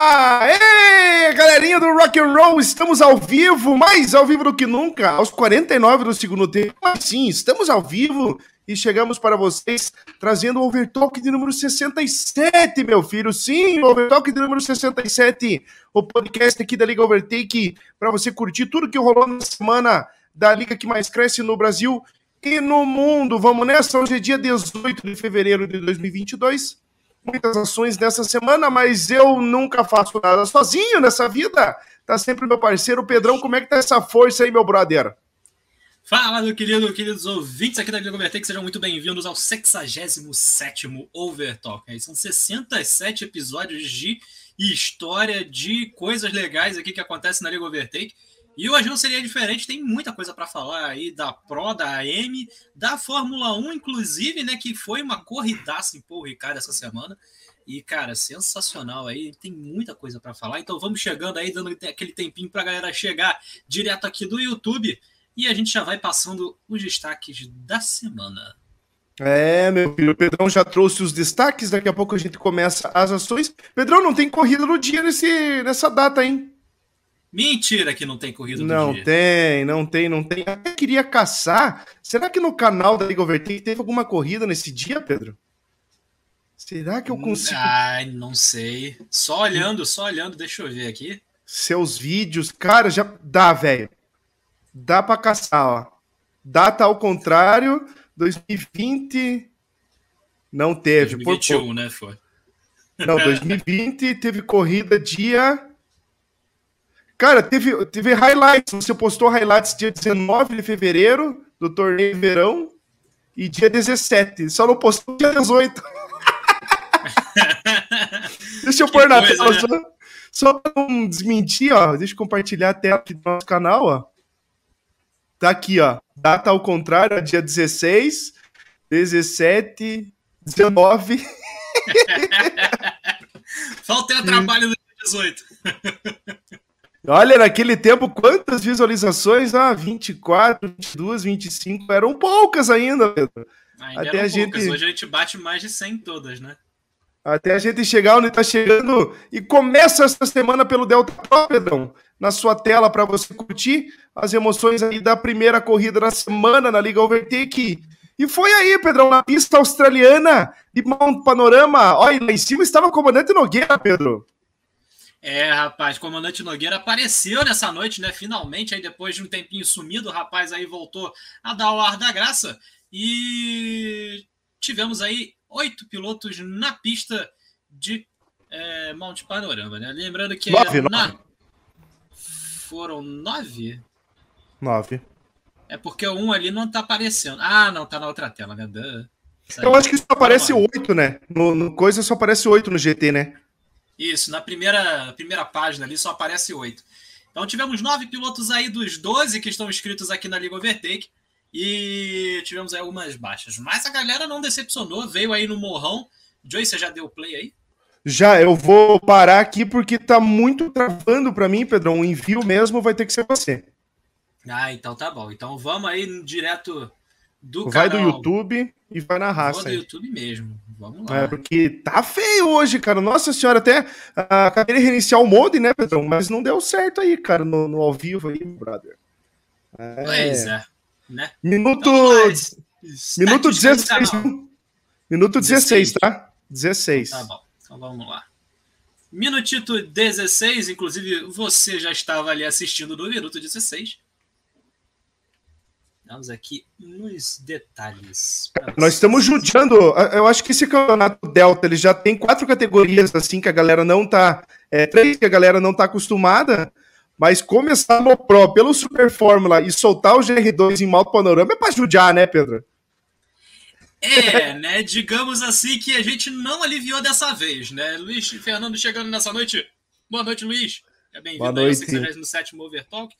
Aê, galerinha do Rock and Roll, estamos ao vivo, mais ao vivo do que nunca, aos 49 do segundo tempo. Mas sim, estamos ao vivo e chegamos para vocês trazendo o Overtalk de número 67, meu filho. Sim, o Overtalk de número 67, o podcast aqui da Liga Overtake, para você curtir tudo que rolou na semana da liga que mais cresce no Brasil e no mundo. Vamos nessa, hoje é dia 18 de fevereiro de 2022 muitas ações nessa semana, mas eu nunca faço nada sozinho nessa vida. Tá sempre meu parceiro Pedrão. Como é que tá essa força aí, meu brother? Fala, meu querido, queridos ouvintes aqui da Liga Overtake, sejam muito bem-vindos ao 67 Overtalk. São 67 episódios de história de coisas legais aqui que acontecem na Liga Overtake. E hoje não seria diferente, tem muita coisa para falar aí da Pro, da AM, da Fórmula 1, inclusive, né, que foi uma corridaça em Paul Ricard essa semana. E, cara, sensacional aí, tem muita coisa para falar. Então vamos chegando aí, dando aquele tempinho para a galera chegar direto aqui do YouTube. E a gente já vai passando os destaques da semana. É, meu filho, o Pedrão já trouxe os destaques, daqui a pouco a gente começa as ações. Pedrão, não tem corrida no dia nesse, nessa data, hein? Mentira que não tem corrida Não dia. tem, não tem, não tem. Eu queria caçar. Será que no canal da Liga Overtake teve alguma corrida nesse dia, Pedro? Será que eu consigo? Ai, não sei. Só olhando, só olhando, deixa eu ver aqui. Seus vídeos, cara, já dá, velho. Dá para caçar, ó. Data ao contrário, 2020 não teve. 2021, por... né, foi. Não, 2020 teve corrida dia Cara, teve, teve highlights. Você postou highlights dia 19 de fevereiro do torneio verão e dia 17. Só não postou dia 18. Deixa eu pôr na tela né? só, só pra não desmentir, ó. Deixa eu compartilhar a tela aqui do nosso canal, ó. Tá aqui, ó. Data ao contrário, dia 16, 17, 19. Falta o trabalho do dia 18. Olha, naquele tempo, quantas visualizações? Ah, 24, 22, 25, eram poucas ainda, Pedro. Ainda Até a gente... Hoje a gente bate mais de 100 todas, né? Até a gente chegar onde está chegando e começa essa semana pelo Delta Pro, Pedrão, na sua tela para você curtir as emoções aí da primeira corrida da semana na Liga Overtake. E foi aí, Pedrão, na pista australiana de Mount Panorama. Olha, lá em cima estava o comandante Nogueira, Pedro. É, rapaz, o comandante Nogueira apareceu nessa noite, né? Finalmente, aí depois de um tempinho sumido, o rapaz aí voltou a dar o ar da graça. E tivemos aí oito pilotos na pista de é, Monte Panorama, né? Lembrando que nove, na... nove. foram nove? Nove. É porque o um ali não tá aparecendo. Ah, não, tá na outra tela, né? Eu acho que só aparece oito, né? No, no coisa só aparece oito no GT, né? Isso, na primeira, primeira página ali só aparece oito. Então tivemos nove pilotos aí dos 12 que estão inscritos aqui na Liga Overtake. E tivemos aí algumas baixas. Mas a galera não decepcionou, veio aí no morrão. Joey, você já deu play aí? Já, eu vou parar aqui porque tá muito travando para mim, Pedrão. O envio mesmo vai ter que ser você. Ah, então tá bom. Então vamos aí direto do Vai canal. do YouTube e vai na raça. Vou do YouTube mesmo. Vamos lá. É, porque tá feio hoje, cara. Nossa senhora, até uh, acabei de reiniciar o mod, né, Pedrão? Mas não deu certo aí, cara, no, no ao vivo aí, brother. É... Pois é. Né? Minuto. Então, minuto 16. Minuto 16, 16, tá? 16. Tá bom. Então vamos lá. Minutito 16, inclusive você já estava ali assistindo no minuto 16. Vamos aqui nos detalhes. Nós estamos judiando. Eu acho que esse campeonato Delta ele já tem quatro categorias assim que a galera não tá. É, três que a galera não tá acostumada. Mas começar no Pro pelo Super Fórmula e soltar o GR2 em modo panorama é para judiar, né, Pedro? É, né? Digamos assim que a gente não aliviou dessa vez, né? Luiz Fernando chegando nessa noite. Boa noite, Luiz. É bem-vindo ao 67 Overtalk.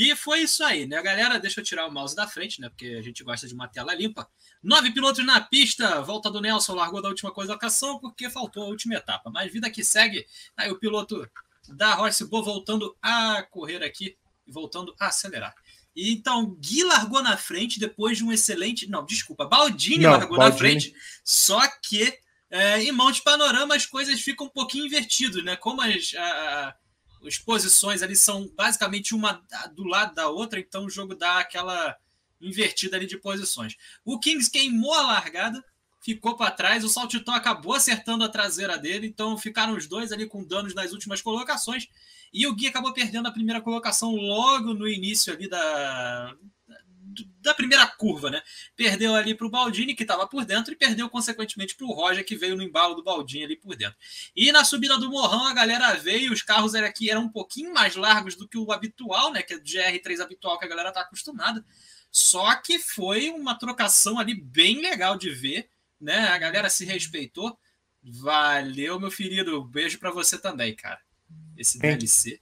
E foi isso aí, né, galera? Deixa eu tirar o mouse da frente, né? Porque a gente gosta de uma tela limpa. Nove pilotos na pista. Volta do Nelson, largou da última colocação porque faltou a última etapa. Mas vida que segue, aí o piloto da Royce Bo voltando a correr aqui e voltando a acelerar. E então, Gui largou na frente depois de um excelente. Não, desculpa, Baldini Não, largou Baldini. na frente. Só que É, em Monte Panorama as coisas ficam um pouquinho invertidas, né? Como as, a, as posições ali são basicamente uma do lado da outra, então o jogo dá aquela invertida ali de posições. O Kings queimou a largada, ficou para trás, o Saltitão acabou acertando a traseira dele, então ficaram os dois ali com danos nas últimas colocações. E o Gui acabou perdendo a primeira colocação logo no início ali da, da primeira curva, né? Perdeu ali para o Baldini, que estava por dentro, e perdeu, consequentemente, para o Roger, que veio no embalo do Baldini ali por dentro. E na subida do Morrão, a galera veio, os carros eram aqui eram um pouquinho mais largos do que o habitual, né? Que é o GR3 habitual que a galera está acostumada. Só que foi uma trocação ali bem legal de ver, né? A galera se respeitou. Valeu, meu querido. Beijo para você também, cara. Esse DLC.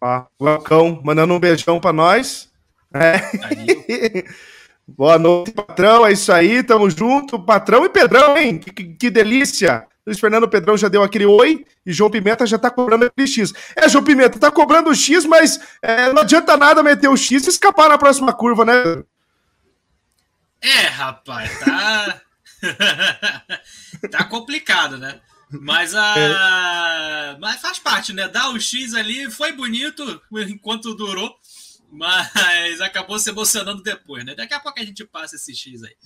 Ah, Welcome, mandando um beijão para nós. É. Boa noite, patrão. É isso aí, tamo junto. Patrão e Pedrão, hein? Que, que, que, delícia. Luiz Fernando Pedrão já deu aquele oi e João Pimenta já tá cobrando aquele X. É, João Pimenta, tá cobrando o X, mas é, não adianta nada meter o X e escapar na próxima curva, né? É, rapaz, tá. tá complicado, né? Mas a. É. Mas faz parte, né? Dar o X ali foi bonito enquanto durou mas acabou se emocionando depois, né? Daqui a pouco a gente passa esse X aí.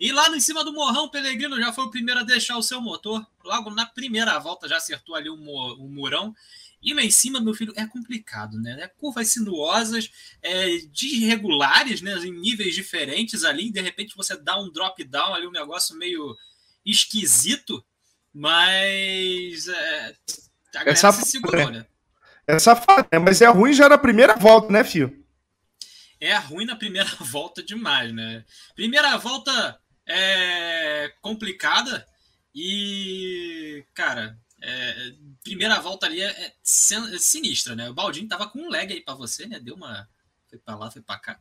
E lá em cima do Morrão, o Pelegrino já foi o primeiro a deixar o seu motor. Logo na primeira volta já acertou ali o, um murão. E lá em cima, meu filho, é complicado, né? É curvas sinuosas, é, desregulares, né? Em níveis diferentes ali. De repente você dá um drop down ali, um negócio meio esquisito. Mas é, a galera Essa se segurou, né? É safado, né? Mas é ruim já na primeira volta, né, filho? É ruim na primeira volta demais, né? Primeira volta é complicada e, cara, é, primeira volta ali é, é, sinistra, né? O Baldinho tava com um lag aí para você, né? Deu uma. Foi pra lá, foi pra cá.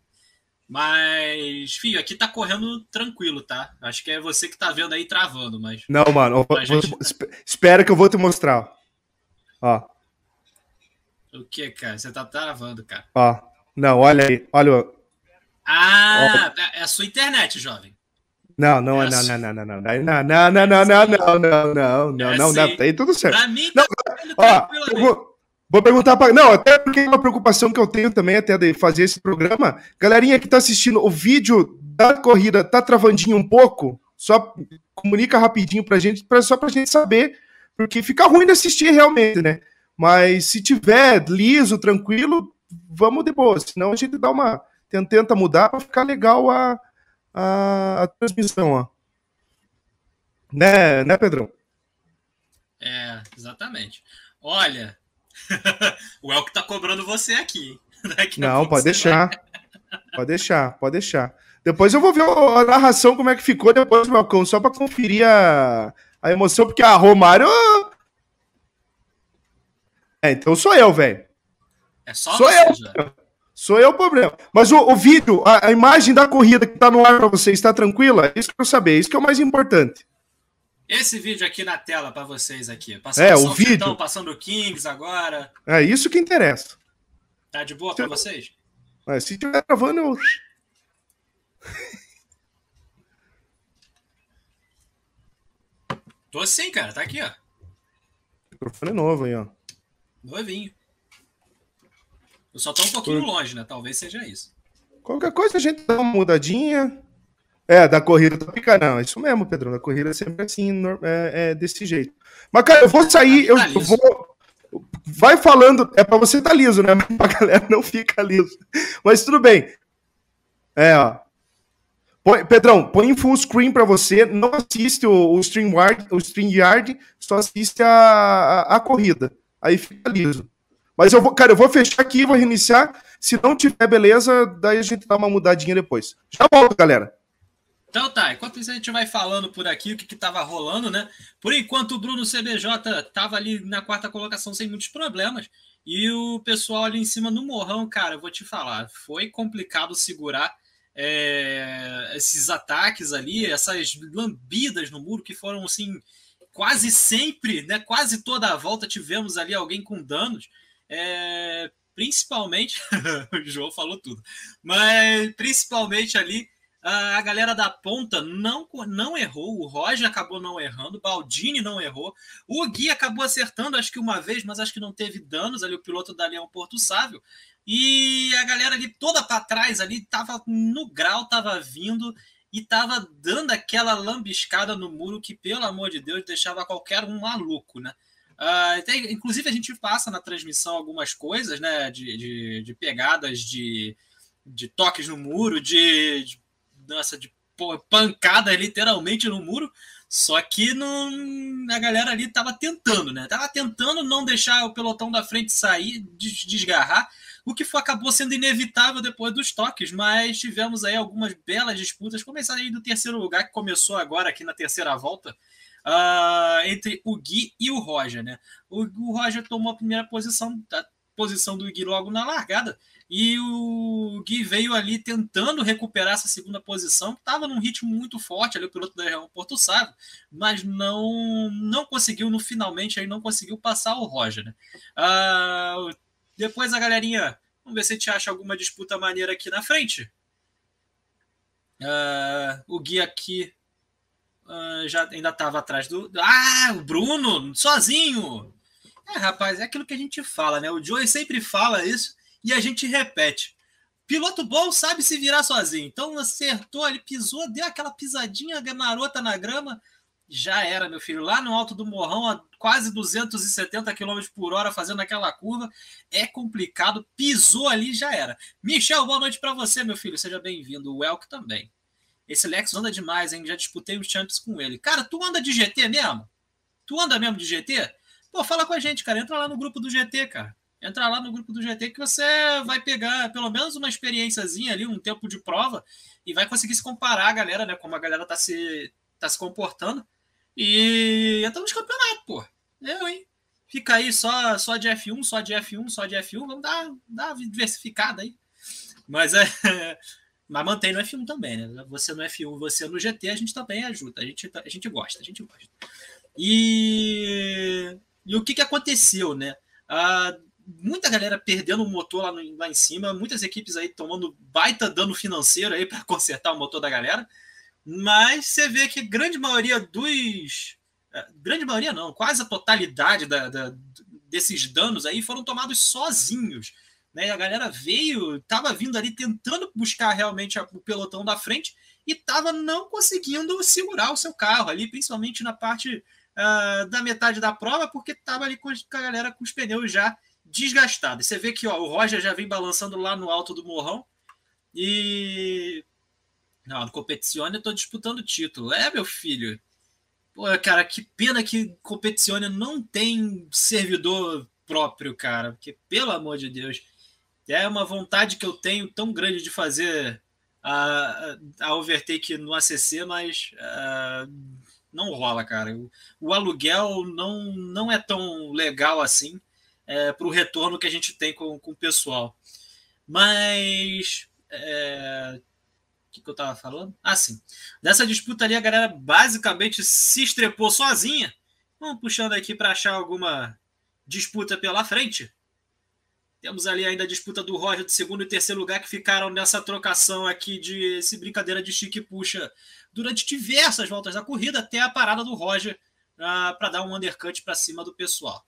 Mas, filho, aqui tá correndo tranquilo, tá? Acho que é você que tá vendo aí travando, mas. Não, mano, vou, gente... vou, espera que eu vou te mostrar. Ó. O que, cara? Você tá travando, cara. Ó. Não, olha aí, olha. Ah, é a sua internet, jovem. Não, não, é não, não, não, não, não, não, não, não, não, não, não, não, não, não, não, não, tem tudo certo. Pra mim, tá ó, vou, vou perguntar para, não, até porque é uma preocupação que eu tenho também até de fazer esse programa, galerinha que tá assistindo, o vídeo da corrida tá travandinho um pouco, só comunica rapidinho pra gente, pra, só pra gente saber, porque fica ruim de assistir realmente, né? Mas se tiver liso, tranquilo, vamos de boa, senão a gente dá uma. Tenta mudar para ficar legal a, a, a, transmissão, ó. Né, né, Pedrão? É, exatamente. Olha, o Elk tá cobrando você aqui. Não, pode deixar. Pode deixar, pode deixar. Depois eu vou ver a narração, como é que ficou depois, Malcão, só para conferir a, a emoção, porque a Romário. É, então sou eu, velho. É só Sou eu. Já. Sou eu o problema. Mas o, o vídeo, a, a, imagem da corrida que está no ar para você está tranquila? É isso que eu saber, isso que é o mais importante. Esse vídeo aqui na tela para vocês aqui. Passando é, o vídeo. Então, passando o Kings agora. É isso que interessa. Tá de boa para vocês? É, se estiver gravando, eu. Tô sim, cara. Tá aqui, ó. O microfone novo aí, ó. Novinho. Eu só tô um pouquinho Por... longe, né? Talvez seja isso. Qualquer coisa a gente dá uma mudadinha. É, da corrida do pica. Não, é isso mesmo, Pedro. Da corrida é sempre assim, é, é, desse jeito. Mas, cara, eu vou sair, eu, tá eu vou. Vai falando, é pra você tá liso, né? Mas pra galera não fica liso. Mas tudo bem. É, ó. Põe, Pedrão, põe em full screen para você, não assiste o, o StreamYard, o StreamYard, só assiste a, a, a corrida. Aí fica liso. Mas eu vou, cara, eu vou fechar aqui, vou reiniciar. Se não tiver beleza, daí a gente dá uma mudadinha depois. Já volto, galera. Então tá, enquanto isso a gente vai falando por aqui o que, que tava rolando, né? Por enquanto o Bruno CBJ tava ali na quarta colocação sem muitos problemas. E o pessoal ali em cima no morrão, cara, eu vou te falar, foi complicado segurar é, esses ataques ali, essas lambidas no muro que foram assim, quase sempre, né? Quase toda a volta tivemos ali alguém com danos. É, principalmente, o João falou tudo, mas principalmente ali a galera da ponta não, não errou, o Roger acabou não errando, o Baldini não errou, o Gui acabou acertando, acho que uma vez, mas acho que não teve danos ali, o piloto da Leão Porto Sávio, e a galera ali toda para trás ali, tava no grau, tava vindo e tava dando aquela lambiscada no muro que, pelo amor de Deus, deixava qualquer um maluco, né? Uh, tem, inclusive, a gente passa na transmissão algumas coisas, né? De, de, de pegadas, de, de toques no muro, de, de nossa, de pancada literalmente no muro. Só que não, a galera ali tava tentando, né? Tava tentando não deixar o pelotão da frente sair, desgarrar, o que foi, acabou sendo inevitável depois dos toques, mas tivemos aí algumas belas disputas, começando aí do terceiro lugar, que começou agora aqui na terceira volta, uh, entre o Gui e o Roger, né? O, o Roger tomou a primeira posição, a posição do Gui logo na largada, e o Gui veio ali tentando recuperar essa segunda posição, que estava num ritmo muito forte ali, o piloto da Real Porto Sávio, mas não não conseguiu, no finalmente, aí não conseguiu passar o Roger. Né? Uh, depois a galerinha, vamos ver se gente acha alguma disputa maneira aqui na frente. Uh, o Gui aqui uh, já ainda estava atrás do. Ah, o Bruno, sozinho! É, rapaz, é aquilo que a gente fala, né? O Joey sempre fala isso e a gente repete. Piloto bom sabe se virar sozinho. Então acertou, ele pisou, deu aquela pisadinha marota na grama. Já era, meu filho. Lá no alto do morrão, a quase 270 km por hora, fazendo aquela curva. É complicado. Pisou ali, já era. Michel, boa noite para você, meu filho. Seja bem-vindo. O Elk também. Esse Lex anda demais, hein? Já disputei os champs com ele. Cara, tu anda de GT mesmo? Tu anda mesmo de GT? Pô, fala com a gente, cara. Entra lá no grupo do GT, cara. Entra lá no grupo do GT que você vai pegar pelo menos uma experiênciazinha ali, um tempo de prova, e vai conseguir se comparar a galera, né? Como a galera tá se, tá se comportando. E entra nos campeonatos, pô. Eu, hein? Fica aí só, só de F1, só de F1, só de F1. Vamos dar, dar uma diversificada aí. Mas é. Mas mantém no F1 também, né? Você no F1, você no GT, a gente também ajuda. A gente, a gente gosta, a gente gosta. E, e o que, que aconteceu, né? Ah, muita galera perdendo o motor lá, no, lá em cima, muitas equipes aí tomando baita dano financeiro aí para consertar o motor da galera. Mas você vê que grande maioria dos. Eh, grande maioria não, quase a totalidade da, da, desses danos aí foram tomados sozinhos. Né? A galera veio, estava vindo ali tentando buscar realmente o pelotão da frente e estava não conseguindo segurar o seu carro ali, principalmente na parte uh, da metade da prova, porque estava ali com a galera com os pneus já desgastado. Você vê que ó, o Roger já vem balançando lá no alto do morrão. E. Não, no Competizione eu tô disputando o título. É, meu filho. Pô, cara, que pena que Competizione não tem servidor próprio, cara. Porque, pelo amor de Deus, é uma vontade que eu tenho tão grande de fazer a, a overtake no ACC, mas uh, não rola, cara. O, o, aluguel não, não é tão legal assim é, para o retorno que a gente tem com, com o pessoal. Mas. É, o que, eu estava falando? Ah, sim. Nessa disputa ali, a galera basicamente se estrepou sozinha. Vamos puxando aqui para achar alguma disputa pela frente. Temos ali ainda a disputa do Roger de segundo e terceiro lugar que ficaram nessa trocação aqui de brincadeira de chique puxa durante diversas voltas da corrida até a parada do Roger uh, ah, para dar um undercut para cima do pessoal.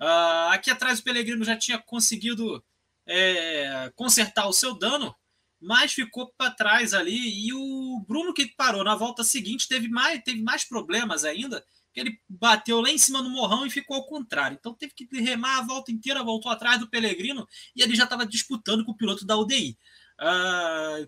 Uh, aqui atrás o Pelegrino já tinha conseguido é, consertar o seu dano, mas ficou para trás ali. E o Bruno, que parou na volta seguinte, teve mais, teve mais problemas ainda. Ele bateu lá em cima do morrão e ficou ao contrário. Então teve que remar a volta inteira, voltou atrás do Pelegrino e ele já estava disputando com o piloto da UDI. Uh, ah,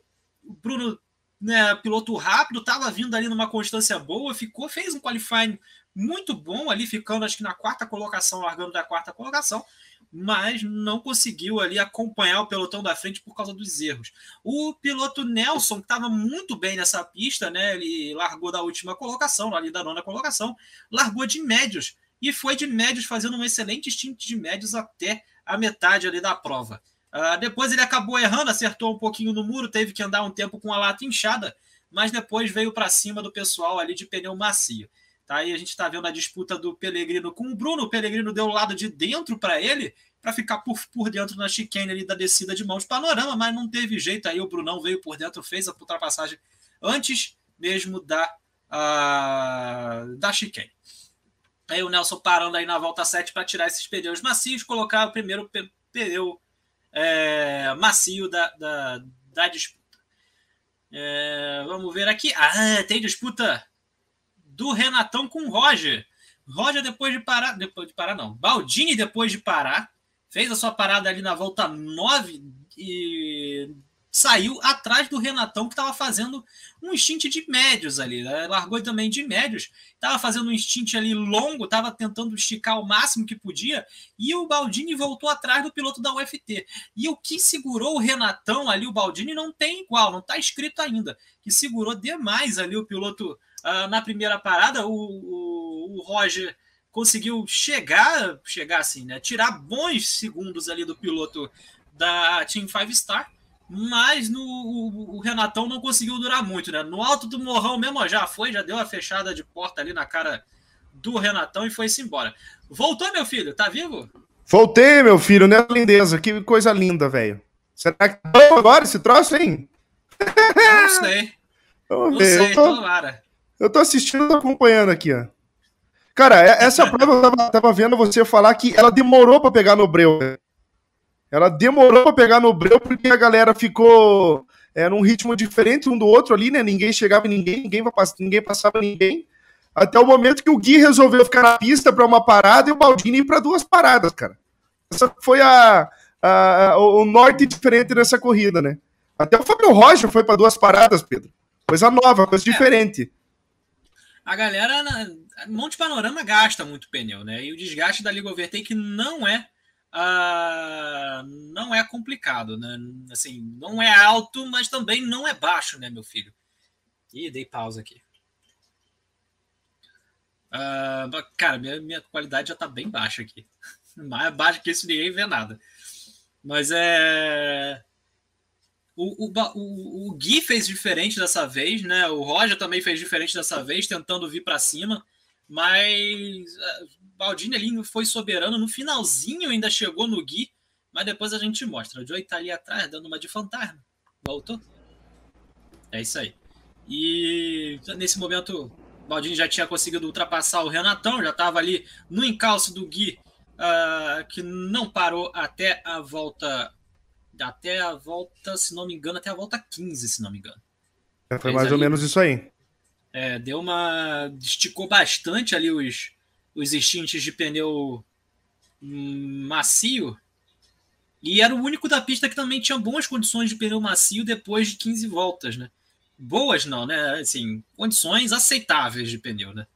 Bruno, né, piloto rápido, estava vindo ali numa constância boa, ficou, fez um qualifying muito bom ali, ficando acho que na quarta colocação, largando da quarta colocação, mas não conseguiu ali acompanhar o pelotão da frente por causa dos erros. O piloto Nelson, que estava muito bem nessa pista, né? Ele largou da última colocação, ali da nona colocação, largou de médios e foi de médios fazendo um excelente stint de médios até a metade ali da prova. Uh, depois ele acabou errando, acertou um pouquinho no muro, teve que andar um tempo com a lata inchada, mas depois veio para cima do pessoal ali de pneu macio. Tá? aí a gente está vendo a disputa do Pelegrino com o Bruno. O Pelegrino deu o lado de dentro para ele, para ficar por, por dentro na chicane ali da descida de mãos panorama, mas não teve jeito. Aí o Brunão veio por dentro, fez a ultrapassagem antes mesmo da, da chicane. Aí o Nelson parando aí na volta 7 para tirar esses pneus macios, colocar o primeiro pneu é, macio da, da, da disputa. É, vamos ver aqui. Ah, tem disputa do Renatão com Roger. Roger, depois de parar, depois de parar, não. Baldini, depois de parar, fez a sua parada ali na volta 9 e saiu atrás do Renatão, que estava fazendo um stint de médios ali. Né? Largou também de médios, estava fazendo um stint ali longo, estava tentando esticar o máximo que podia, e o Baldini voltou atrás do piloto da UFT. E o que segurou o Renatão ali, o Baldini, não tem igual, não está escrito ainda. Que segurou demais ali o piloto uh, na primeira parada, o, o, o Roger conseguiu chegar, chegar assim, né? Tirar bons segundos ali do piloto da Team Five Star mas no, o, o, Renatão não conseguiu durar muito, né? No alto do morrão mesmo, já foi, já deu a fechada de porta ali na cara do Renatão e foi-se embora. Voltou, meu filho? Tá vivo? Voltei, meu filho, né? Lindeza, que coisa linda, velho. Será que tá bom agora esse troço, hein? Não sei. Vamos não ver. sei, tô, tomara. Eu tô assistindo, tô acompanhando aqui, ó. Cara, essa prova eu tava, tava vendo você falar que ela demorou para pegar no breu. Né? Ela demorou para pegar no breu porque a galera ficou é, num ritmo diferente um do outro ali, né? Ninguém chegava em ninguém, ninguém, ninguém passava ninguém. Até o momento que o Gui resolveu ficar na pista para uma parada e o Baldini ir para duas paradas, cara. Essa foi a, a, a, o norte diferente nessa corrida, né? Até o Fábio Rocha foi para duas paradas, Pedro. Coisa nova, coisa é. diferente. A galera, Monte Panorama gasta muito pneu, né? E o desgaste da Liga Overtake não é ah, não é complicado, né? Assim, não é alto, mas também não é baixo, né, meu filho? Ih, dei pausa aqui. Ah, cara, minha, minha qualidade já tá bem baixa aqui. Mais baixa que isso ninguém vê nada. Mas é. O, o, o, Gui fez diferente dessa vez, né? O Roger também fez diferente dessa vez, tentando vir para cima. Mas Baldini ali foi soberano. No finalzinho ainda chegou no Gui, mas depois a gente mostra. O Joey tá ali atrás, dando uma de fantasma. Voltou. É isso aí. E nesse momento, Baldini já tinha conseguido ultrapassar o Renatão, já estava ali no encalço do Gui, uh, que não parou até a volta. Até a volta, se não me engano, até a volta 15, se não me engano. É, foi mais ali, ou menos isso aí. É, deu uma. esticou bastante ali os, os extintos de pneu macio. E era o único da pista que também tinha boas condições de pneu macio depois de 15 voltas, né? Boas não, né? Assim, condições aceitáveis de pneu, né?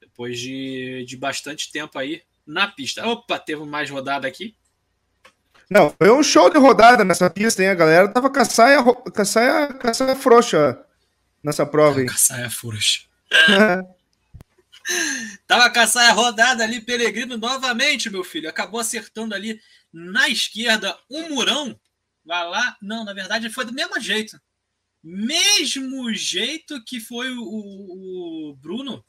Depois de, de bastante tempo aí na pista. Opa, teve mais rodada aqui. Não, foi um show de rodada nessa pista, hein? A galera tava com a saia, com a saia, com a saia frouxa nessa prova aí. Com a frouxa. Tava com a saia rodada ali, Peregrino novamente, meu filho. Acabou acertando ali na esquerda um murão. Vai lá. Não, na verdade foi do mesmo jeito. Mesmo jeito que foi o, o Bruno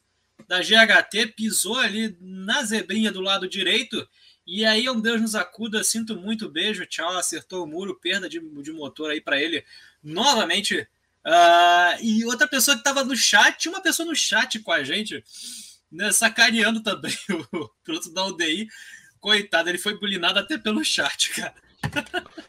da GHT, pisou ali na zebrinha do lado direito. E aí, um Deus nos acuda, sinto muito, beijo, tchau, acertou o muro, perda de, de motor aí para ele novamente. Uh, e outra pessoa que estava no chat, uma pessoa no chat com a gente, né, sacaneando também o piloto da UDI. Coitado, ele foi bulinado até pelo chat, cara.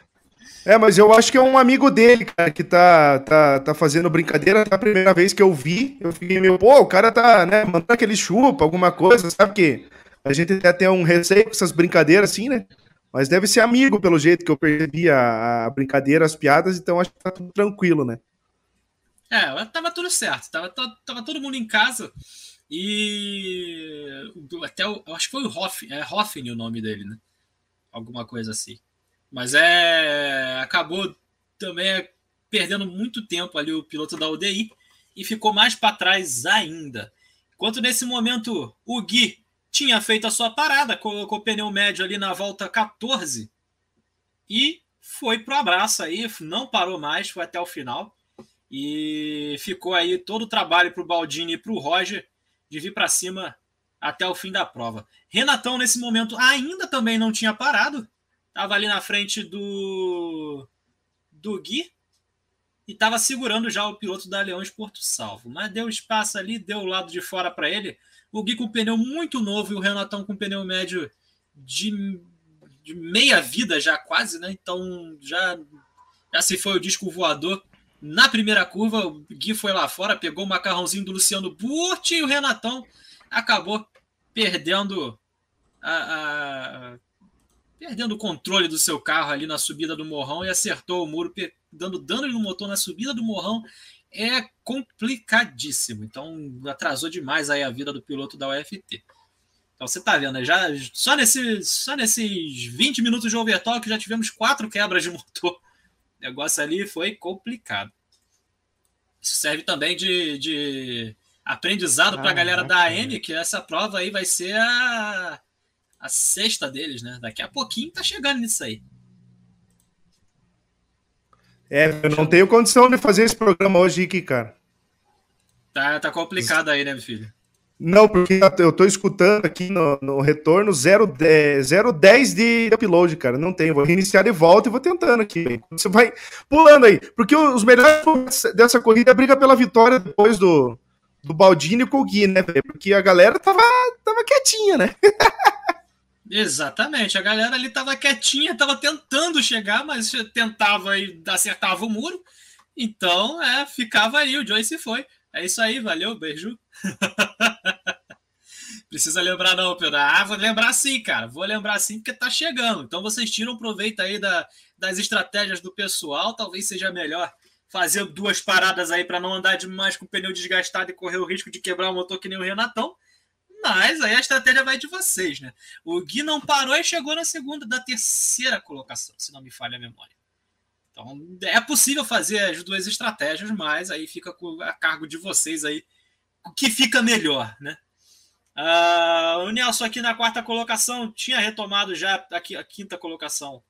É, mas eu acho que é um amigo dele, cara, que tá, tá, tá fazendo brincadeira. A primeira vez que eu vi, eu fiquei meio, pô, o cara tá, né, mandando aquele chupa, alguma coisa, sabe que a gente até tem um receio com essas brincadeiras assim, né? Mas deve ser amigo, pelo jeito que eu percebi a, a brincadeira, as piadas, então acho que tá tudo tranquilo, né? É, tava tudo certo, tava, tava todo mundo em casa. E até o, acho que foi o Hoff, é Hoffen o nome dele, né? Alguma coisa assim. Mas é acabou também perdendo muito tempo ali o piloto da UDI e ficou mais para trás ainda. Enquanto nesse momento o Gui tinha feito a sua parada, colocou o pneu médio ali na volta 14 e foi pro abraço aí, não parou mais, foi até o final. E ficou aí todo o trabalho para o Baldini e para o Roger de vir para cima até o fim da prova. Renatão, nesse momento, ainda também não tinha parado. Estava ali na frente do, do Gui. e estava segurando já o piloto da Leões Porto Salvo. Mas deu espaço ali, deu o lado de fora para ele. O Gui com pneu muito novo e o Renatão com pneu médio de, de meia vida já quase, né? Então já, já se foi o disco voador. Na primeira curva, o Gui foi lá fora, pegou o macarrãozinho do Luciano Burti e o Renatão acabou perdendo a, a, perdendo o controle do seu carro ali na subida do morrão e acertou o muro, dando dano no motor na subida do morrão. É complicadíssimo. Então atrasou demais aí a vida do piloto da UFT. Então você tá vendo, né? já só, nesse, só nesses 20 minutos de overtalk já tivemos quatro quebras de motor. O negócio ali foi complicado. Isso serve também de, de aprendizado para a galera da AM, que essa prova aí vai ser a, a sexta deles, né? Daqui a pouquinho tá chegando nisso aí. É, eu não tenho condição de fazer esse programa hoje aqui, cara. Tá, tá complicado aí, né, meu filho? Não, porque eu tô escutando aqui no, no retorno 010 de upload, cara. Não tem. Vou reiniciar de volta e vou tentando aqui. Você vai pulando aí. Porque os melhores dessa corrida é briga pela vitória depois do, do Baldini com o Gui, né, velho? Porque a galera tava, tava quietinha, né? Exatamente, a galera ali tava quietinha, tava tentando chegar, mas tentava e acertava o muro. Então, é, ficava aí, o Joyce foi. É isso aí, valeu, beijo. Precisa lembrar não, Pedro. Ah, vou lembrar sim, cara. Vou lembrar sim porque tá chegando. Então vocês tiram proveito aí da, das estratégias do pessoal. Talvez seja melhor fazer duas paradas aí para não andar demais com o pneu desgastado e correr o risco de quebrar o motor que nem o Renatão. Mas aí a estratégia vai de vocês, né? O Gui não parou e chegou na segunda, da terceira colocação, se não me falha a memória. Então é possível fazer as duas estratégias, mas aí fica a cargo de vocês aí o que fica melhor, né? Uh, o Nelson aqui na quarta colocação tinha retomado já a quinta colocação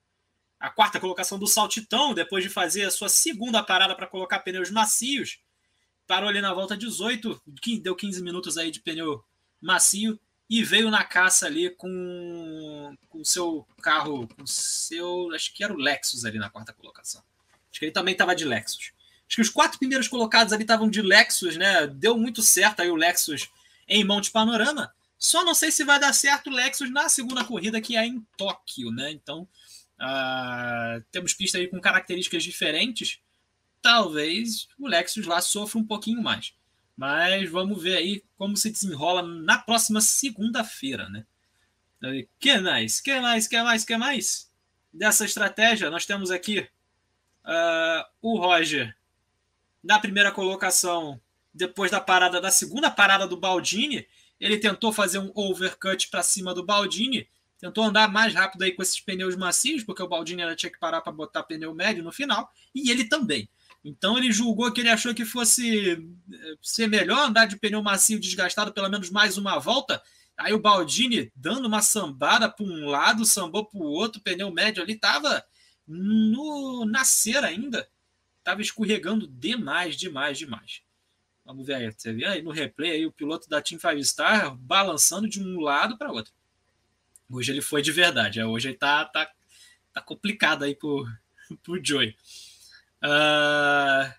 a quarta colocação do Saltitão, depois de fazer a sua segunda parada para colocar pneus macios. Parou ali na volta 18, deu 15 minutos aí de pneu macio e veio na caça ali com o seu carro, com seu, acho que era o Lexus ali na quarta colocação. Acho que ele também estava de Lexus. Acho que os quatro primeiros colocados ali estavam de Lexus, né? Deu muito certo aí o Lexus em Monte Panorama. Só não sei se vai dar certo o Lexus na segunda corrida, que é em Tóquio, né? Então, Uh, temos pistas aí com características diferentes. Talvez o Lexus lá sofra um pouquinho mais. Mas vamos ver aí como se desenrola na próxima segunda-feira, né? Que mais? Que mais? Que mais? Que mais? Dessa estratégia, nós temos aqui uh, o Roger na primeira colocação, depois da parada da segunda parada do Baldini, ele tentou fazer um overcut para cima do Baldini tentou andar mais rápido aí com esses pneus macios, porque o Baldini ela tinha que parar para botar pneu médio no final, e ele também. Então ele julgou que ele achou que fosse eh, ser melhor andar de pneu macio desgastado pelo menos mais uma volta. Aí o Baldini dando uma sambada para um lado, sambou para o outro, pneu médio ali estava no nascer ainda. Estava escorregando demais, demais, demais. Vamos ver aí, você vê aí no replay aí o piloto da Team Five Star balançando de um lado para outro. Hoje ele foi de verdade. É, hoje ele tá, tá, tá complicado aí pro, pro Joey. Uh,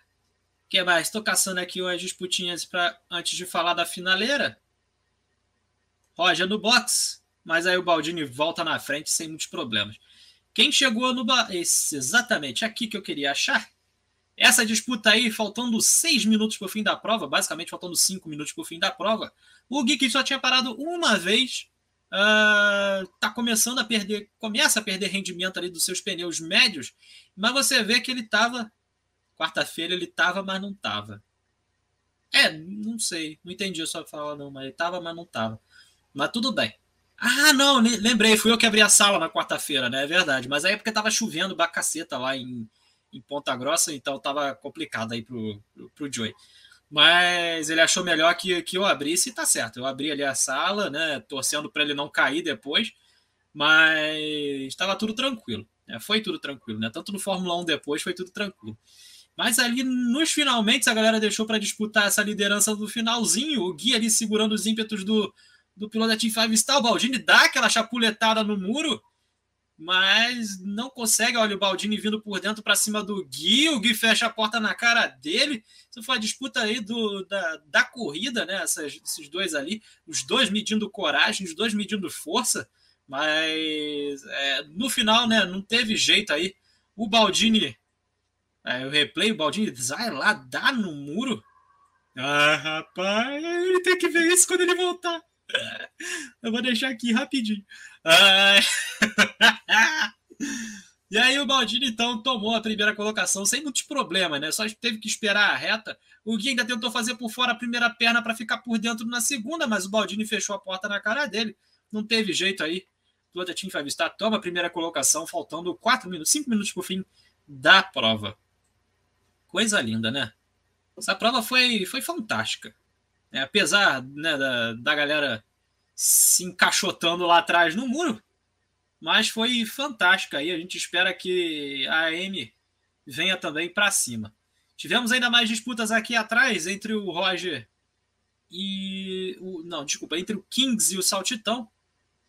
que mais? Estou caçando aqui umas disputinhas para antes de falar da finaleira. Roger no box, mas aí o Baldini volta na frente sem muitos problemas. Quem chegou no exatamente aqui que eu queria achar. Essa disputa aí, faltando seis minutos para o fim da prova, basicamente faltando cinco minutos para o fim da prova, o Gui só tinha parado uma vez está ah, começando a perder, começa a perder rendimento ali dos seus pneus médios, mas você vê que ele estava, quarta-feira ele estava, mas não estava. É, não sei, não entendi a sua fala não, mas ele estava, mas não estava. Mas tudo bem. Ah, não, lembrei, fui eu que abri a sala na quarta-feira, né? É verdade. Mas aí é porque estava chovendo bacaceta lá em, em Ponta Grossa, então estava complicado aí pro, pro, pro Joey. Mas ele achou melhor que, que eu abrisse e tá certo. Eu abri ali a sala, né? Torcendo para ele não cair depois. Mas estava tudo tranquilo. Né? Foi tudo tranquilo, né? Tanto no Fórmula 1 depois foi tudo tranquilo. Mas ali nos finalmente a galera deixou para disputar essa liderança do finalzinho. O Gui ali segurando os ímpetos do, do piloto da Team 5 Star. O Baldini dá aquela chapuletada no muro. Mas não consegue. Olha o Baldini vindo por dentro para cima do Gui, o Gui fecha a porta na cara dele. Isso foi a disputa aí do, da, da corrida, né? Essas, esses dois ali, os dois medindo coragem, os dois medindo força, mas é, no final, né? Não teve jeito aí. O Baldini, é, o replay, o Baldini vai lá, dá no muro. Ah, rapaz, ele tem que ver isso quando ele voltar. Eu vou deixar aqui rapidinho. E aí o Baldini então tomou a primeira colocação sem muitos problemas, né? Só teve que esperar a reta. O Gui ainda tentou fazer por fora a primeira perna para ficar por dentro na segunda, mas o Baldini fechou a porta na cara dele. Não teve jeito aí. O Team Five Star toma a primeira colocação, faltando 4 minutos, 5 minutos para o fim da prova. Coisa linda, né? Essa prova foi, foi fantástica. É, apesar né, da, da galera se encaixotando lá atrás no muro, mas foi fantástica aí. A gente espera que a AM venha também para cima. Tivemos ainda mais disputas aqui atrás entre o Roger e o não, desculpa, entre o Kings e o Saltitão.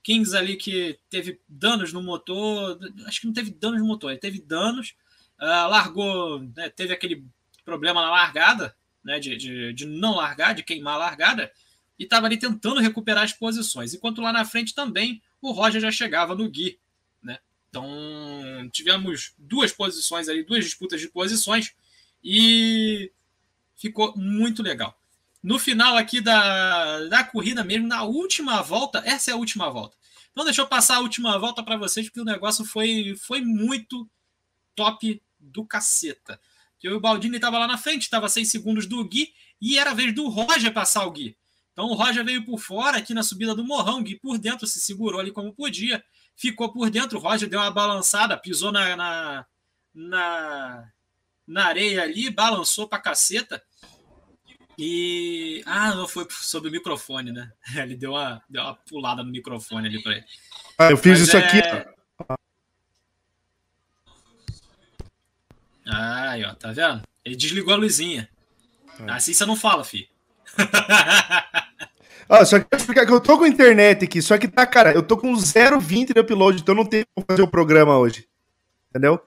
Kings ali que teve danos no motor, acho que não teve danos no motor, ele teve danos, uh, largou, né, teve aquele problema na largada, né, de, de, de não largar, de queimar a largada, e estava ali tentando recuperar as posições. Enquanto lá na frente também o Roger já chegava no Gui. Né? Então tivemos duas posições ali, duas disputas de posições, e ficou muito legal. No final aqui da, da corrida mesmo, na última volta, essa é a última volta. Então deixa eu passar a última volta para vocês, porque o negócio foi, foi muito top do caceta que o Baldini estava lá na frente, estava 6 segundos do Gui, e era a vez do Roger passar o Gui. Então o Roger veio por fora aqui na subida do Morrão, Gui por dentro se segurou ali como podia, ficou por dentro, o Roger deu uma balançada, pisou na, na, na, na areia ali, balançou pra caceta. E. Ah, não foi sobre o microfone, né? Ele deu uma, deu uma pulada no microfone ali para ele. Ah, eu fiz Mas isso é... aqui. Aí, ó, tá vendo? Ele desligou a luzinha. É. Assim você não fala, fi. Só que explicar que eu tô com internet aqui, só que tá, cara, eu tô com 0,20 de upload, então não tem como fazer o programa hoje. Entendeu?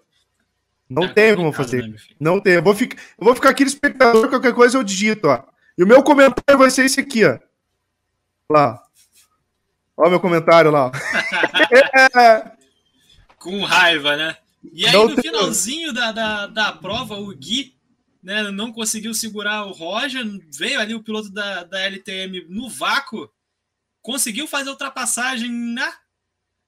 Não tá tem como fazer. Né, não tem. Eu vou, ficar, eu vou ficar aqui no espectador, qualquer coisa eu digito, ó. E o meu comentário vai ser esse aqui, ó. Lá. Ó, meu comentário lá. com raiva, né? E aí, no finalzinho da, da, da prova, o Gui né, não conseguiu segurar o Roger, veio ali o piloto da, da LTM no vácuo, conseguiu fazer ultrapassagem na,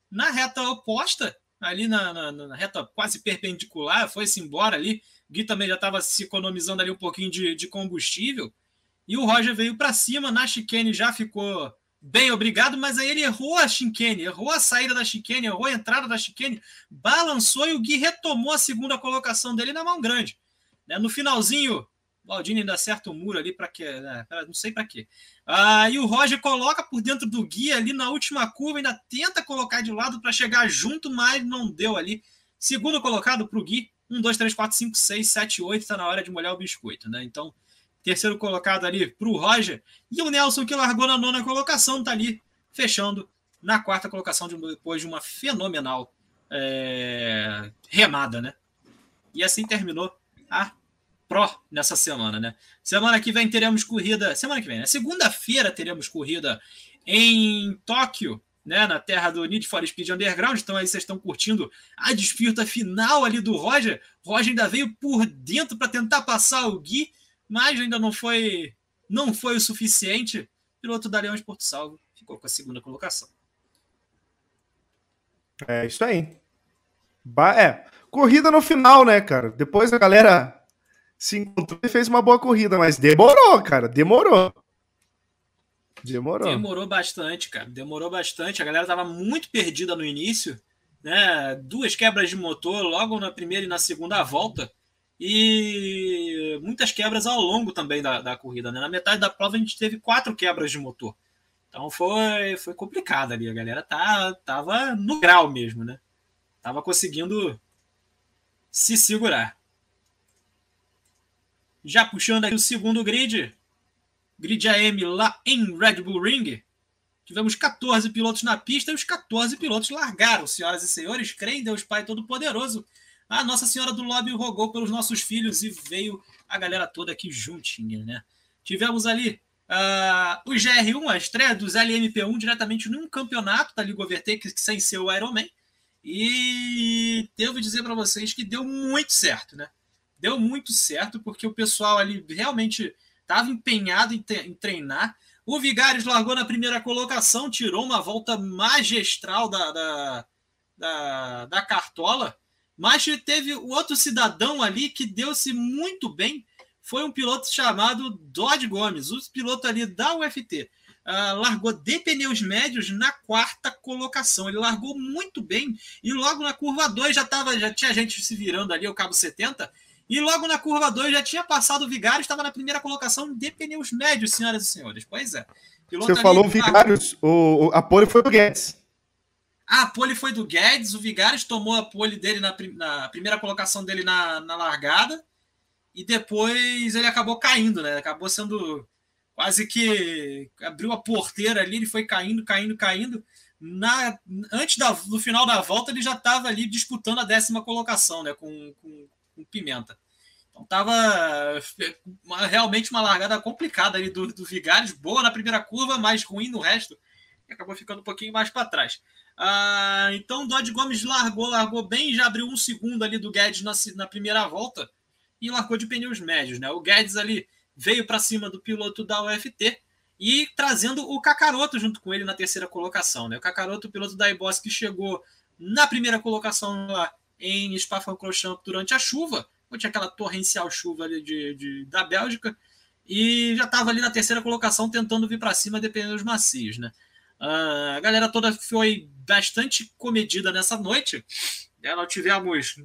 na reta oposta, ali na, na, na reta quase perpendicular, foi-se embora ali. O Gui também já estava se economizando ali um pouquinho de, de combustível. E o Roger veio para cima, na chicane já ficou Bem, obrigado, mas aí ele errou a chicane, errou a saída da chicane, errou a entrada da chicane, balançou e o Gui retomou a segunda colocação dele na mão grande. Né? No finalzinho, o Baldini ainda acerta o muro ali para quê? Né? Não sei para quê. Aí o Roger coloca por dentro do Gui ali na última curva, ainda tenta colocar de lado para chegar junto, mas não deu ali. Segundo colocado para o Gui, 1, 2, 3, 4, 5, 6, 7, 8, está na hora de molhar o biscoito. Né? Então, terceiro colocado ali para o Roger. E o Nelson, que largou na nona colocação, está ali fechando na quarta colocação depois de uma fenomenal é, remada, né? E assim terminou a Pro nessa semana, né? Semana que vem teremos corrida. Semana que vem, né? Segunda-feira teremos corrida em Tóquio, né? Na terra do Need for Speed Underground. Então aí vocês estão curtindo a disputa final ali do Roger. Roger ainda veio por dentro para tentar passar o Gui mas ainda não foi não foi o suficiente. Piloto da Leões Porto Salvo ficou com a segunda colocação. É isso aí. Ba é, corrida no final, né, cara? Depois a galera se encontrou e fez uma boa corrida, mas demorou, cara, demorou. Demorou. Demorou bastante, cara. Demorou bastante. A galera tava muito perdida no início, né? Duas quebras de motor logo na primeira e na segunda volta e muitas quebras ao longo também da, da corrida. Né? Na metade da prova a gente teve quatro quebras de motor. Então foi, foi complicado ali. A galera tá, tava no grau mesmo, né? Tava conseguindo se segurar. Já puxando aí o segundo grid, grid AM lá em Red Bull Ring. Tivemos 14 pilotos na pista e os 14 pilotos largaram. Senhoras e senhores, creem Deus Pai Todo-Poderoso. A Nossa Senhora do Lobby rogou pelos nossos filhos e veio a galera toda aqui juntinha, né? Tivemos ali uh, o GR1, a estreia dos LMP1 diretamente num campeonato da Liga Overtake sem ser o Ironman. E devo dizer para vocês que deu muito certo, né? Deu muito certo porque o pessoal ali realmente estava empenhado em, treinar. O Vigares largou na primeira colocação, tirou uma volta magistral da, da, da, da cartola, mas teve o outro cidadão ali que deu-se muito bem, foi um piloto chamado Dodge Gomes, o piloto ali da UFT. Uh, largou de pneus médios na quarta colocação. Ele largou muito bem e logo na curva 2 já, tava, já tinha gente se virando ali, o cabo 70, e logo na curva 2 já tinha passado o Vigário, estava na primeira colocação de pneus médios, senhoras e senhores. Pois é. Piloto Você falou Vigários, o, a pole foi do Guedes. Ah, a pole foi do Guedes, o Vigários tomou a pole dele na, na primeira colocação dele na, na, largada e depois ele acabou caindo, né? Acabou sendo quase que abriu a porteira ali, ele foi caindo, caindo, caindo. Na, antes da, do final da volta, ele já estava ali disputando a décima colocação, né? Com, com, com Pimenta. Então tava uma, realmente uma largada complicada ali do, do Vigares, boa na primeira curva, mas ruim no resto, acabou ficando um pouquinho mais para trás. Ah, então Dodge Gomes largou, largou bem, já abriu um segundo ali do Guedes na, na primeira volta e largou de pneus médios, né? O Guedes ali veio para cima do piloto da UFT e trazendo o Cacaroto junto com ele na terceira colocação, né? O Cacaroto, o piloto da iBoss que chegou na primeira colocação lá em Spa-Francorchamps durante a chuva, tinha aquela torrencial chuva ali de, de da Bélgica, e já estava ali na terceira colocação tentando vir para cima dependendo dos macios, né? Uh, a galera toda foi bastante comedida nessa noite. Né? Não tivemos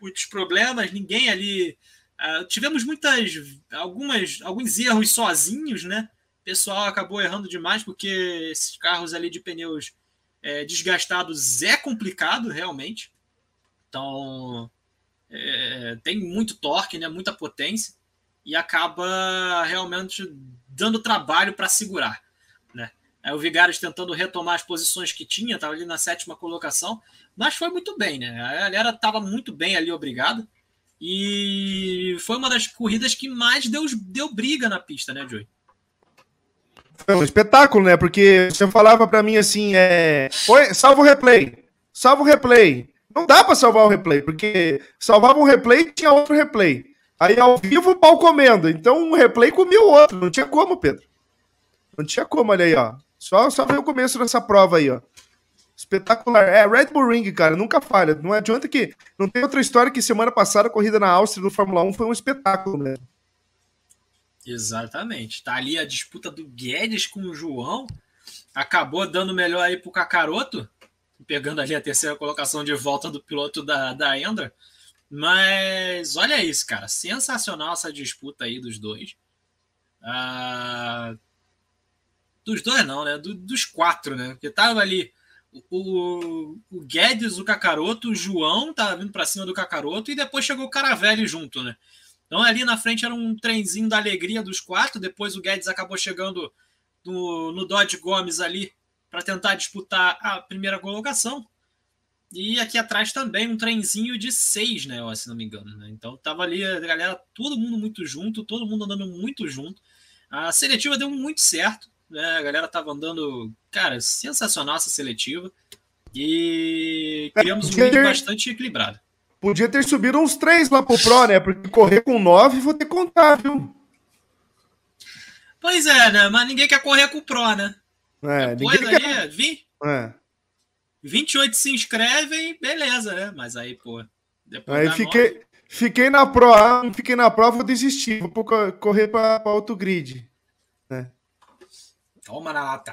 muitos problemas, ninguém ali. Uh, tivemos muitas. algumas alguns erros sozinhos, né? O pessoal acabou errando demais, porque esses carros ali de pneus é, desgastados é complicado, realmente. Então, é, tem muito torque, né, muita potência, e acaba realmente dando trabalho para segurar. Né? É, o Vigares tentando retomar as posições que tinha, estava ali na sétima colocação, mas foi muito bem. Né? A galera estava muito bem ali, obrigado. E foi uma das corridas que mais deu, deu briga na pista, né, Joey? Foi um espetáculo, né? Porque você falava para mim assim, é... Salva o replay, salva o replay. Não dá para salvar o replay, porque salvava um replay tinha outro replay. Aí ao vivo o pau comendo. Então um replay comia o outro. Não tinha como, Pedro. Não tinha como, olha aí, ó. Só, só ver o começo dessa prova aí, ó. Espetacular. É, Red Bull Ring, cara, nunca falha. Não adianta que. Não tem outra história que semana passada a corrida na Áustria do Fórmula 1 foi um espetáculo mesmo. Exatamente. Tá ali a disputa do Guedes com o João. Acabou dando melhor aí pro Cacaroto pegando ali a terceira colocação de volta do piloto da, da Ender. Mas olha isso, cara. Sensacional essa disputa aí dos dois. Ah, dos dois não, né? Do, dos quatro, né? Porque tava ali o, o Guedes, o Cacaroto, o João tava vindo para cima do Cacaroto e depois chegou o Caravelli junto, né? Então ali na frente era um trenzinho da alegria dos quatro. Depois o Guedes acabou chegando no, no Dodge Gomes ali para tentar disputar a primeira colocação. E aqui atrás também um trenzinho de seis, né? Se não me engano. Né? Então tava ali a galera, todo mundo muito junto, todo mundo andando muito junto. A seletiva deu muito certo. Né? A galera tava andando, cara, sensacional essa seletiva. E criamos um vídeo bastante equilibrado. Podia ter subido uns três lá pro Pro, né? Porque correr com nove vou ter que contar, viu? Pois é, né? Mas ninguém quer correr com o Pro, né? É, Depois aí, quer... vi... é. 28 se inscrevem, beleza, né? Mas aí, pô. aí fiquei, nove... fiquei na prova, fiquei na prova, desisti. Vou correr para outro grid. Toma na lata.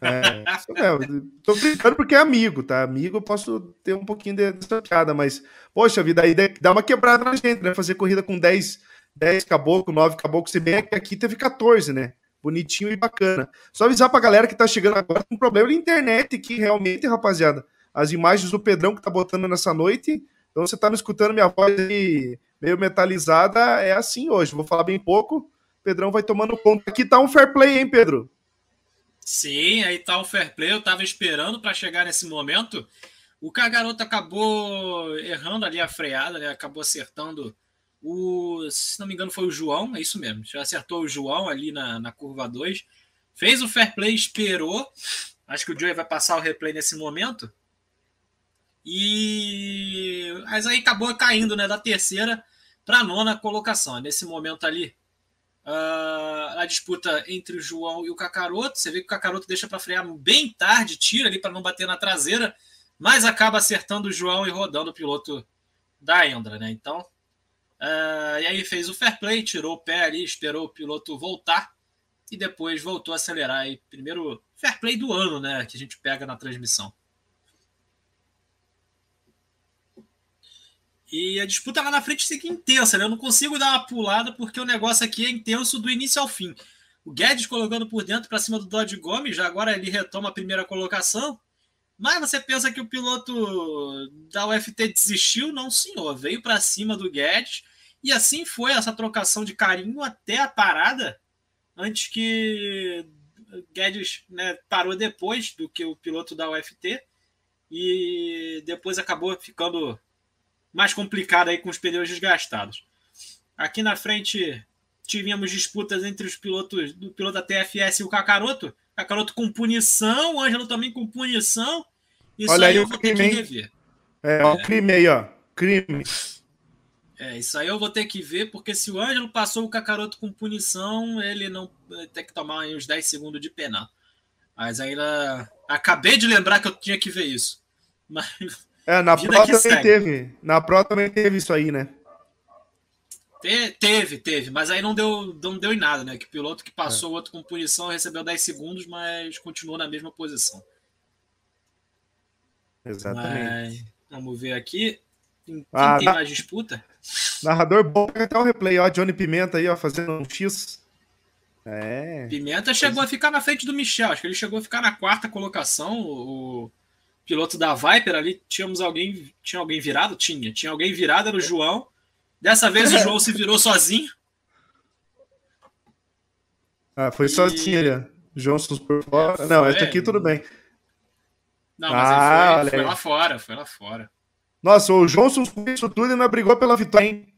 É, é, tô brincando porque é amigo, tá? Amigo, eu posso ter um pouquinho dessa piada, mas, poxa vida, aí dá uma quebrada na gente, né? Fazer corrida com 10, 10 caboclo, 9 caboclo, se bem é que aqui teve 14, né? bonitinho e bacana. Só avisar pra galera que tá chegando agora com um problema de internet que realmente, rapaziada, as imagens do Pedrão que tá botando nessa noite, então você tá me escutando minha voz aí meio metalizada, é assim hoje. Vou falar bem pouco, Pedrão vai tomando conta. Aqui tá um fair play, hein, Pedro? Sim, aí tá o fair play. Eu tava esperando para chegar nesse momento. O Kagaroto acabou errando ali a freada, né? Acabou acertando o. Se não me engano, foi o João, é isso mesmo. Já acertou o João ali na, na curva 2. Fez o fair play, esperou. Acho que o Joey vai passar o replay nesse momento. E. Mas aí acabou caindo, né? Da terceira para nona colocação. Nesse momento ali, uh, a disputa entre o João e o Cacaroto. Você vê que o Cacaroto deixa para frear bem tarde, tira ali para não bater na traseira, mas acaba acertando o João e rodando o piloto da Endra, né? Então, uh, e aí fez o fair play, tirou o pé ali, esperou o piloto voltar e depois voltou a acelerar. E primeiro fair play do ano, né? Que a gente pega na transmissão. E a disputa lá na frente fica intensa, né? Eu não consigo dar uma pulada porque o negócio aqui é intenso do início ao fim. O Guedes colocando por dentro para cima do Dodge Gomes, já agora ele retoma a primeira colocação. Mas você pensa que o piloto da UFT desistiu? Não, senhor. Veio para cima do Guedes e assim foi essa trocação de carinho até a parada, antes que Guedes né, parou depois do que o piloto da UFT e depois acabou ficando mais complicada aí com os pneus desgastados. Aqui na frente tivemos disputas entre os pilotos do piloto da TFS e o Cacaroto. Cacaroto com punição, o Ângelo também com punição. Isso Olha aí, aí eu vou ter que rever. É, é, crime aí, ó. Crime. É, isso aí eu vou ter que ver, porque se o Ângelo passou o Cacaroto com punição, ele não tem que tomar uns 10 segundos de pena. Mas ainda. Acabei de lembrar que eu tinha que ver isso. Mas é, na Pro também segue. teve. Na Pro também teve isso aí, né? Te, teve, teve, mas aí não deu, não deu em nada, né? Que o piloto que passou o outro com punição recebeu 10 segundos, mas continuou na mesma posição. Exatamente. Mas, vamos ver aqui. Quem ah, tem na... mais disputa? Narrador bom, até o replay, ó. Johnny Pimenta aí, ó, fazendo um X. É. Pimenta chegou a ficar na frente do Michel. Acho que ele chegou a ficar na quarta colocação. O, piloto da Viper ali, tínhamos alguém, tinha alguém virado? Tinha, tinha alguém virado, era o João. Dessa vez o João se virou sozinho. Ah, foi e... sozinho, Johnson por fora. Não, essa aqui tudo bem. Não, mas ah, foi, foi lá fora, foi lá fora. Nossa, o Johnson isso tudo ainda brigou pela vitória, hein?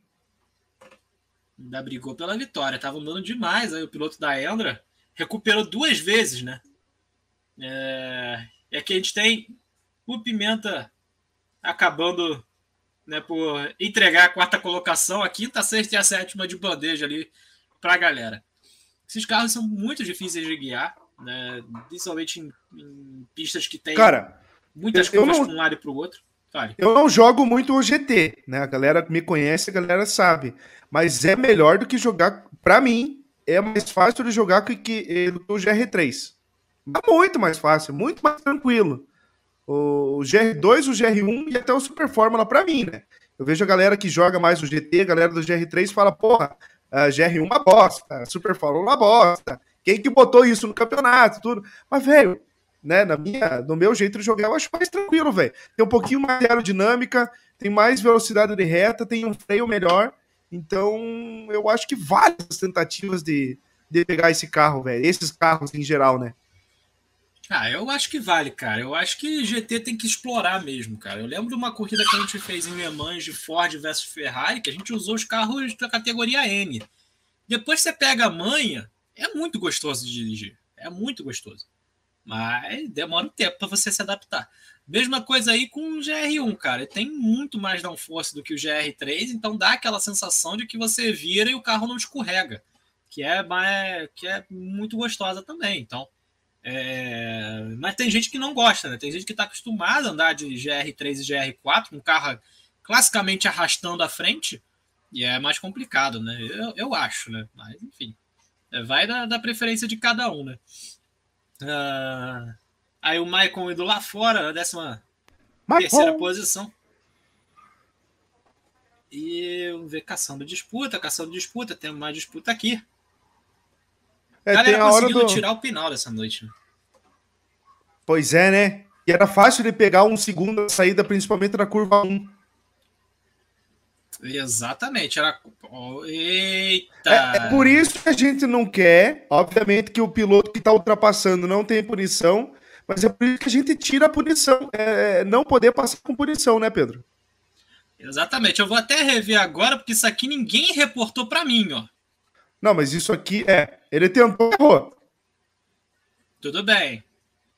Ainda brigou pela vitória. Tava andando demais aí o piloto da Endra. Recuperou duas vezes, né? É, é que a gente tem o Pimenta acabando né, por entregar a quarta colocação, a quinta, a sexta e a sétima de bandeja ali para a galera. Esses carros são muito difíceis de guiar, né, principalmente em, em pistas que tem Cara, muitas curvas para um lado e para o outro. Eu não jogo muito o GT, né? A galera me conhece, a galera sabe. Mas é melhor do que jogar. Para mim, é mais fácil de jogar que, que, do que o GR3. É muito mais fácil, muito mais tranquilo o GR2, o GR1 e até o Super Fórmula para mim, né? Eu vejo a galera que joga mais o GT, a galera do GR3 fala, porra, a GR1 uma bosta, Super Fórmula uma bosta. Quem que botou isso no campeonato, tudo? Mas, velho, né, na minha, no meu jeito de jogar, eu acho mais tranquilo, velho. Tem um pouquinho mais de aerodinâmica, tem mais velocidade de reta, tem um freio melhor. Então, eu acho que várias tentativas de, de pegar esse carro, velho. Esses carros em geral, né? Ah, eu acho que vale, cara. Eu acho que GT tem que explorar mesmo, cara. Eu lembro de uma corrida que a gente fez em Le Mans de Ford versus Ferrari, que a gente usou os carros da categoria N. Depois você pega a manha, é muito gostoso de dirigir. É muito gostoso. Mas demora um tempo para você se adaptar. Mesma coisa aí com o GR1, cara. Tem muito mais downforce do que o GR3, então dá aquela sensação de que você vira e o carro não escorrega, que é, que é muito gostosa também. Então, é, mas tem gente que não gosta, né? Tem gente que está acostumada a andar de GR3 e GR4, um carro classicamente arrastando à frente, e é mais complicado, né? Eu, eu acho, né? Mas, enfim, é, vai da, da, preferência de cada um, né? Uh, aí o Maicon indo lá fora, na décima terceira posição. E vamos ver, caçando disputa, caçando disputa, tem mais disputa aqui. É, Galera tem a hora do... tirar o final dessa noite. Né? Pois é, né? E era fácil de pegar um segundo saída, principalmente na curva 1. Exatamente. Era... Oh, eita! É, é, por isso que a gente não quer, obviamente, que o piloto que está ultrapassando não tem punição, mas é por isso que a gente tira a punição. É, é, não poder passar com punição, né, Pedro? Exatamente. Eu vou até rever agora, porque isso aqui ninguém reportou para mim, ó. Não, mas isso aqui é. Ele tentou, errou. Tudo bem.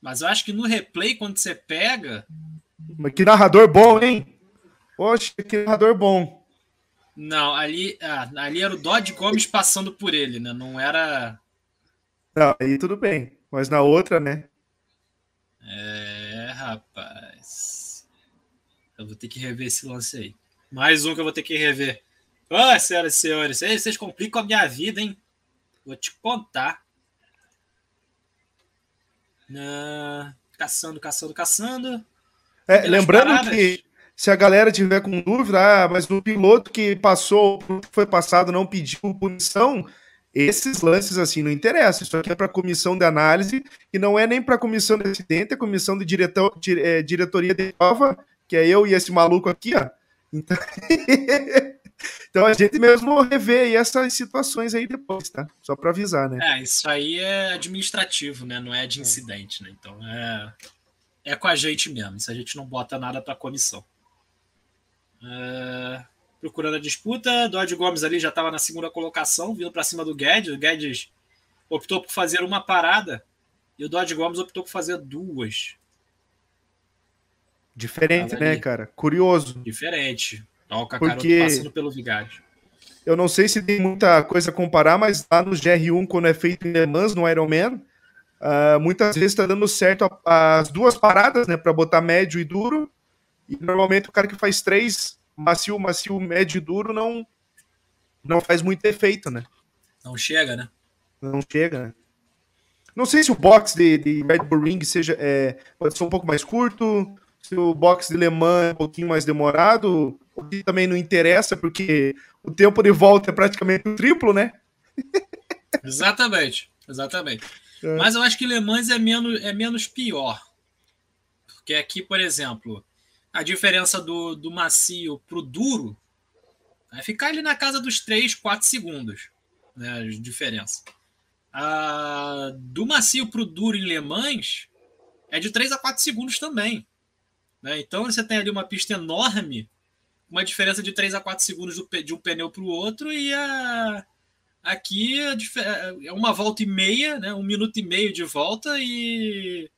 Mas eu acho que no replay, quando você pega. Mas que narrador bom, hein? Poxa, que narrador bom. Não, ali, ah, ali era o Dodge Gomes passando por ele, né? Não era. Não, aí tudo bem. Mas na outra, né? É, rapaz. Eu vou ter que rever esse lance aí. Mais um que eu vou ter que rever. Oh, senhoras e senhores, vocês complicam a minha vida, hein? Vou te contar. Uh, caçando, caçando, caçando. É, lembrando paradas. que se a galera tiver com dúvida, ah, mas o piloto que passou, foi passado, não pediu punição, esses lances assim não interessam. Isso aqui é para comissão de análise e não é nem para comissão de acidente, é comissão de diretor, dire, é, diretoria de prova, que é eu e esse maluco aqui, ó. Então, então a gente mesmo revê essas situações aí depois, tá? Só para avisar, né? É, isso aí é administrativo, né? Não é de incidente, né? Então é, é com a gente mesmo. Se a gente não bota nada para comissão. É, procurando a disputa. Dodge Gomes ali já estava na segunda colocação, vindo para cima do Guedes. O Guedes optou por fazer uma parada e o Dodge Gomes optou por fazer duas. Diferente, né, cara? Curioso. Diferente. Ó, o Kakaroto Porque... passando pelo Vigário. Eu não sei se tem muita coisa a comparar, mas lá no GR1, quando é feito em Le Mans, no Ironman, uh, muitas vezes está dando certo as duas paradas, né, para botar médio e duro, e normalmente o cara que faz três, macio, macio, médio e duro, não, não faz muito efeito, né? Não chega, né? Não chega, né? Não sei se o box de, de Red Bull Ring seja, é, pode ser um pouco mais curto, se o box de Le Mans é um pouquinho mais demorado, o que também não interessa, porque o tempo de volta é praticamente o triplo, né? exatamente, exatamente. É. Mas eu acho que Le Mans é menos, é menos pior. Porque aqui, por exemplo, a diferença do, do macio para o duro vai ficar ali na casa dos 3, 4 segundos, né, a diferença. A, do macio para o duro em Le Mans é de 3 a 4 segundos também. Né? Então você tem ali uma pista enorme, uma diferença de 3 a 4 segundos do, de um pneu para o outro, e a, aqui é uma volta e meia, né? um minuto e meio de volta, e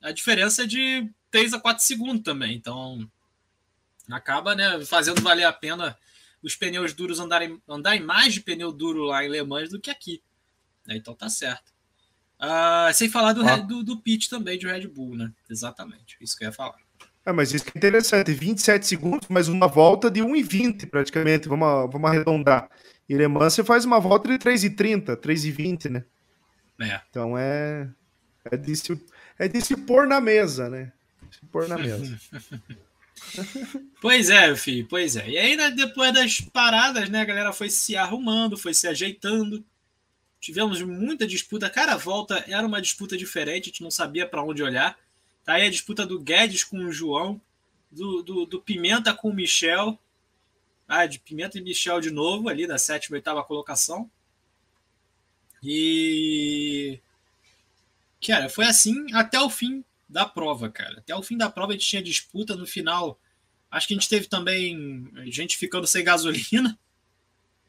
a diferença é de 3 a 4 segundos também. Então, acaba né, fazendo valer a pena os pneus duros andarem, andarem mais de pneu duro lá em Le Mans do que aqui. Né? Então tá certo. Uh, sem falar do, ah. do, do pitch também de Red Bull, né? Exatamente, isso que eu ia falar. É, mas isso que é interessante, 27 segundos, mas uma volta de 1,20 praticamente, vamos, vamos arredondar. E Le Mans você faz uma volta de 3,30, 3,20, né? É. Então é, é, de se, é de se pôr na mesa, né? Se pôr na mesa. pois é, filho, pois é. E aí, depois das paradas, né, a galera foi se arrumando, foi se ajeitando. Tivemos muita disputa. Cada volta era uma disputa diferente, a gente não sabia para onde olhar. Tá aí a disputa do Guedes com o João, do, do, do Pimenta com o Michel. Ah, de Pimenta e Michel de novo, ali na sétima e oitava colocação. E. Cara, foi assim até o fim da prova, cara. Até o fim da prova a gente tinha disputa. No final, acho que a gente teve também gente ficando sem gasolina.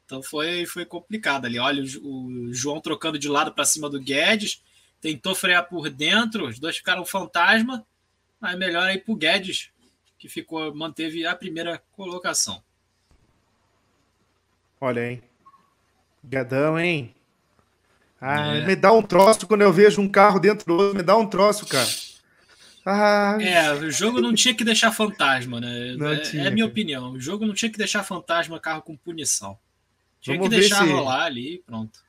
Então foi, foi complicado ali. Olha, o, o João trocando de lado para cima do Guedes. Tentou frear por dentro. Os dois ficaram fantasma. Mas melhor aí pro Guedes, que ficou, manteve a primeira colocação. Olha, hein? Gadão, hein? Ah, é. me dá um troço quando eu vejo um carro dentro do outro, me dá um troço, cara. Ah, é, o jogo não tinha que deixar fantasma, né? É, tinha, é, a minha opinião. O jogo não tinha que deixar fantasma carro com punição. Tinha Vamos que deixar se... rolar ali e pronto.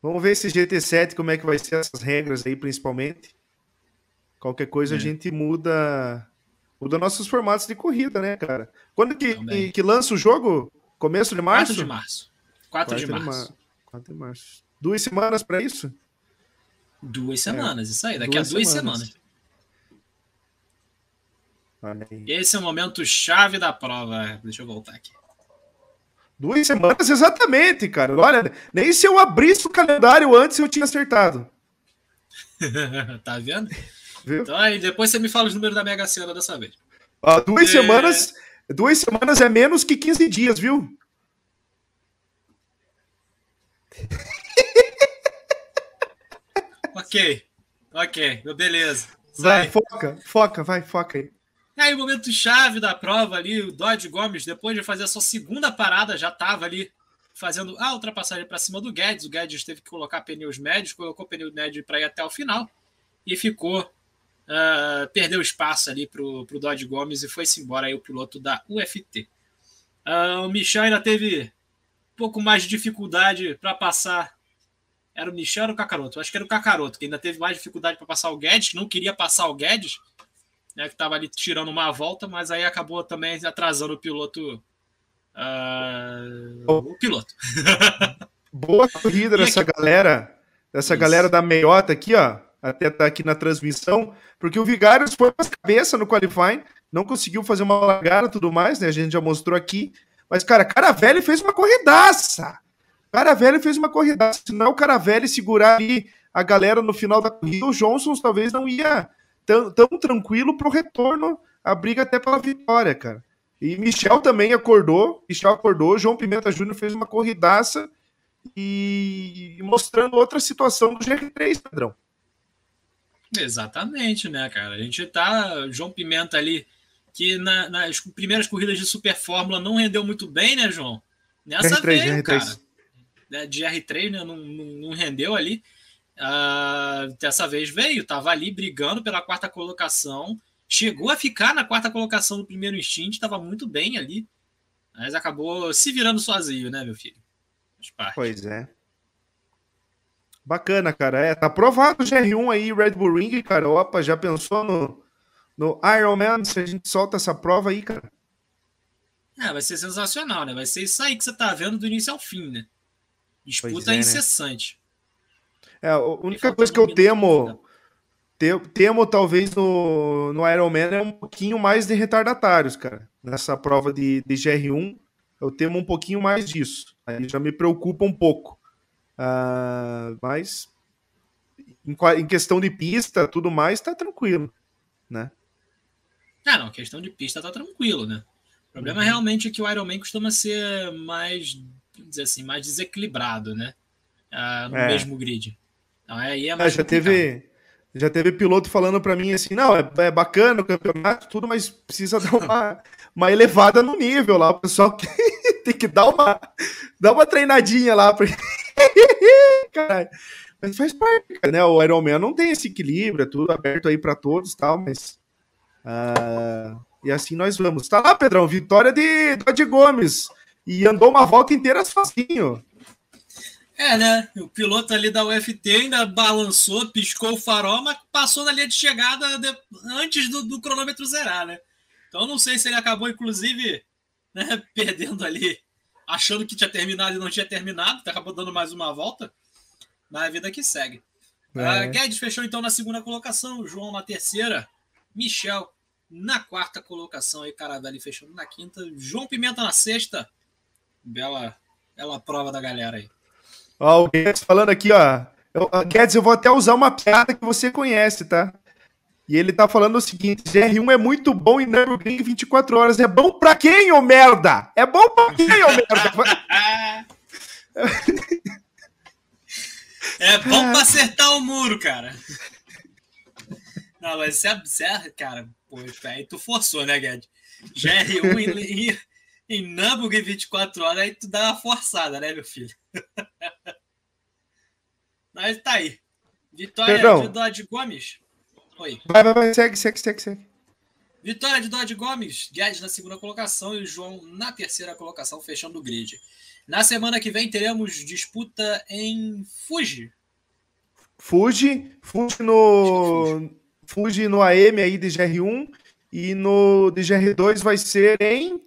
Vamos ver esse GT7, como é que vai ser essas regras aí, principalmente. Qualquer coisa é. a gente muda muda nossos formatos de corrida, né, cara? Quando que, que, que, lança o jogo? Começo de março? 4 de março. 4, 4 de, março. março. 4 de março. Duas semanas para isso? Duas semanas, é. isso aí. Daqui duas a duas semanas. semanas. Esse é o momento chave da prova. Deixa eu voltar aqui. Duas semanas, exatamente, cara. Olha, nem se eu abrisse o calendário antes eu tinha acertado. tá vendo? Viu? Então aí, depois você me fala os números da Mega Sena dessa vez. Ah, duas é... semanas. Duas semanas é menos que 15 dias, viu? ok. Ok, beleza. Vai, foca, foca, vai, foca aí. Aí, o momento chave da prova ali, o Dodge Gomes, depois de fazer a sua segunda parada, já estava ali fazendo a ultrapassagem para cima do Guedes. O Guedes teve que colocar pneus médios, colocou pneu médio para ir até o final e ficou. Uh, perdeu espaço ali para o Dodge Gomes e foi-se embora aí o piloto da UFT. Uh, ah, o Michel ainda teve um pouco mais de dificuldade para passar. Era o Michel ou o Cacaroto? Acho que era o Cacaroto, que ainda teve mais dificuldade para passar o Guedes, que não queria passar o Guedes né, que estava ali tirando uma volta, mas aí acabou também atrasando o piloto. Uh, o piloto. Boa corrida dessa galera, dessa Isso. galera da meiota aqui, ó. Até tá aqui na transmissão, porque o Vigários foi para cabeça no qualifying, não conseguiu fazer uma largada e tudo mais, né? A gente já mostrou aqui. Mas, cara, Caravelli fez uma corridaça. Caravelli fez uma corridaça. Se não o Caravelli segurar ali a galera no final da corrida, o Johnson talvez não ia tão, tão tranquilo para o retorno, a briga até pela vitória, cara. E Michel também acordou, Michel acordou, João Pimenta Júnior fez uma corridaça e mostrando outra situação do GR3, Pedrão. Exatamente, né, cara? A gente tá. João Pimenta ali, que na, nas primeiras corridas de Super Fórmula não rendeu muito bem, né, João? Nessa GR3, veio, GR3. cara. Né, de R3, né? Não, não, não rendeu ali. Uh, dessa vez veio, estava ali brigando pela quarta colocação, chegou a ficar na quarta colocação no primeiro instinto, estava muito bem ali, mas acabou se virando sozinho, né, meu filho? Pois é. Bacana, cara. É, tá aprovado o GR1 aí, Red Bull Ring, cara. Opa, já pensou no, no Iron Man se a gente solta essa prova aí, cara? É, vai ser sensacional, né? Vai ser isso aí que você tá vendo do início ao fim, né? Disputa é, né? incessante. Né? É, a única coisa que eu temo, temo talvez no, no Iron Man é um pouquinho mais de retardatários, cara. Nessa prova de, de GR1, eu temo um pouquinho mais disso. Aí já me preocupa um pouco. Uh, mas em, em, questão de pista, tudo mais, tá tranquilo, né? Ah, não, questão de pista tá tranquilo, né? O problema uhum. realmente é que o Iron Man costuma ser mais, dizer assim, mais desequilibrado, né? Uh, no é. mesmo grid. Aí é, é mais é, já teve já teve piloto falando para mim assim, não, é, é, bacana o campeonato, tudo, mas precisa dar uma, uma elevada no nível lá, o pessoal tem que dar uma, dar uma treinadinha lá. Pra... Caralho. Mas faz parte, né? O Ironman não tem esse equilíbrio, é tudo aberto aí para todos tal, mas. Uh, e assim nós vamos. Tá lá, Pedrão, vitória de Dodge Gomes. E andou uma volta inteira sozinho. É, né? O piloto ali da UFT ainda balançou, piscou o farol, mas passou na linha de chegada de... antes do, do, cronômetro zerar, né? Então não sei se ele acabou, inclusive, né, perdendo ali, achando que tinha terminado e não tinha terminado, acabou dando mais uma volta, mas a vida que segue. É. Uh, Guedes fechou então na segunda colocação, João na terceira, Michel na quarta colocação aí, Caravelli fechando na quinta, João Pimenta na sexta. Bela, bela prova da galera aí. Ó, o Guedes falando aqui, ó. Eu, Guedes, eu vou até usar uma piada que você conhece, tá? E ele tá falando o seguinte: GR1 é muito bom em Nürburgring 24 horas. É bom pra quem, ô merda? É bom pra quem, ô merda? é bom pra acertar o muro, cara. Não, mas você é, cara, pô, aí tu forçou, né, Guedes? GR1 em, em, em Nürburgring 24 horas, aí tu dá uma forçada, né, meu filho? Mas tá aí. Vitória Perdão. de Dodge Gomes. Oi. Vai, vai, vai, segue, segue, segue, segue. Vitória de Dodge Gomes, Guedes na segunda colocação e o João na terceira colocação, fechando o grid. Na semana que vem teremos disputa em Fuji. Fuji, Fuji no Fuji no AM aí de GR1 e no de GR2 vai ser em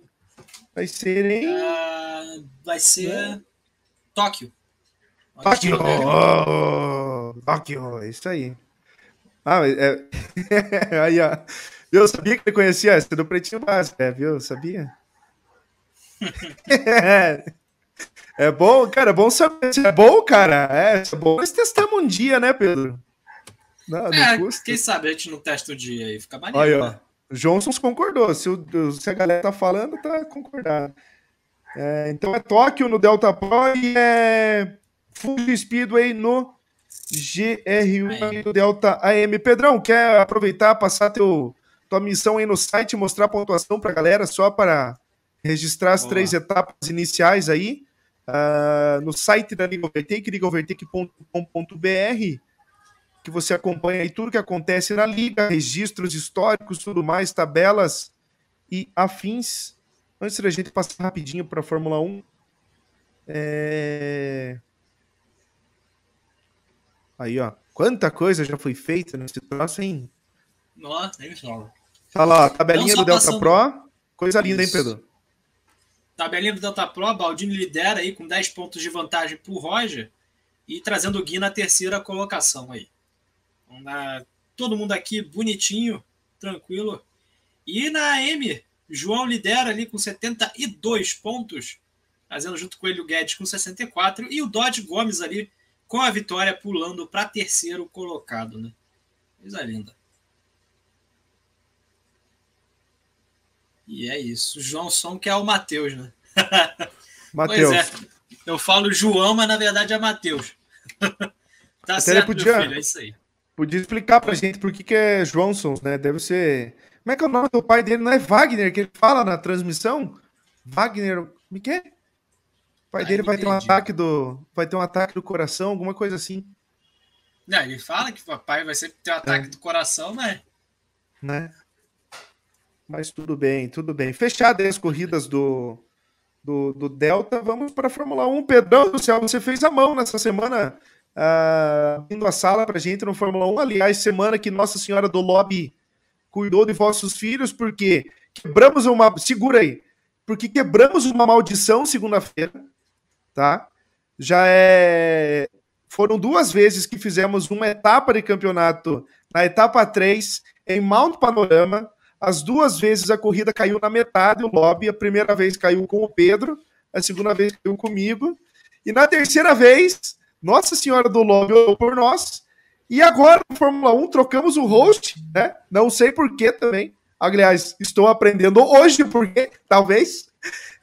vai ser em uh, vai ser né? Tóquio. Tóquio! Oh, Tóquio, é isso aí. Ah, é... aí, ó. Eu sabia que ele conhecia essa do Pretinho Básico, é, viu? Sabia? É bom, cara, é bom saber. É bom, cara, é, é bom. Nós testamos um dia, né, Pedro? Não, não é, custa. quem sabe a gente não testa um dia aí, fica maneiro. Aí, ó. Né? Johnson concordou. Se, o, se a galera tá falando, tá concordando. É, então é Tóquio no Delta Pro e é Fuji Speedway no GRU do Delta AM. Pedrão, quer aproveitar, passar teu, tua missão aí no site, mostrar a pontuação pra galera, só para registrar as Olá. três etapas iniciais aí. Uh, no site da Liga Overtake, ligaovertake.com.br que você acompanha aí tudo que acontece na liga, registros históricos, tudo mais, tabelas e afins. Antes da gente passar rapidinho para a Fórmula 1, é... aí ó, quanta coisa já foi feita nesse troço, hein? Nossa, nem fala. Olha lá, tabelinha do Delta passando... Pro, coisa linda, Isso. hein, Pedro? Tabelinha do Delta Pro, Baldini lidera aí com 10 pontos de vantagem para o Roger e trazendo o Gui na terceira colocação aí. Na, todo mundo aqui bonitinho, tranquilo. E na M, João lidera ali com 72 pontos, fazendo junto com ele o Guedes com 64 e o Dodge Gomes ali com a vitória pulando para terceiro colocado, né? Coisa linda. E é isso. João Som que é o Matheus, né? Matheus. É. Eu falo João, mas na verdade é Matheus. tá Até certo, podia... filho, é isso aí. Podia explicar pra gente por que, que é Johnson, né? Deve ser. Como é que é o nome do pai dele? Não é Wagner que ele fala na transmissão? Wagner. Como é que é? O pai dele vai ter um ataque do. Vai ter um ataque do coração, alguma coisa assim. Não, ele fala que o papai vai sempre ter um ataque é. do coração, mas. Né? Mas tudo bem, tudo bem. Fechadas as corridas do, do, do Delta, vamos para a Fórmula 1. Pedrão do céu, você fez a mão nessa semana uh, indo à sala para gente no Fórmula 1. Aliás, semana que Nossa Senhora do Lobby cuidou de vossos filhos, porque quebramos uma. Segura aí. Porque quebramos uma maldição segunda-feira, tá? Já é. Foram duas vezes que fizemos uma etapa de campeonato na etapa 3 em Mount Panorama. As duas vezes a corrida caiu na metade, o lobby. A primeira vez caiu com o Pedro, a segunda vez caiu comigo. E na terceira vez, nossa Senhora do Lobby olhou por nós. E agora, no Fórmula 1, trocamos o host, né? Não sei porquê também. Aliás, estou aprendendo hoje porquê, talvez.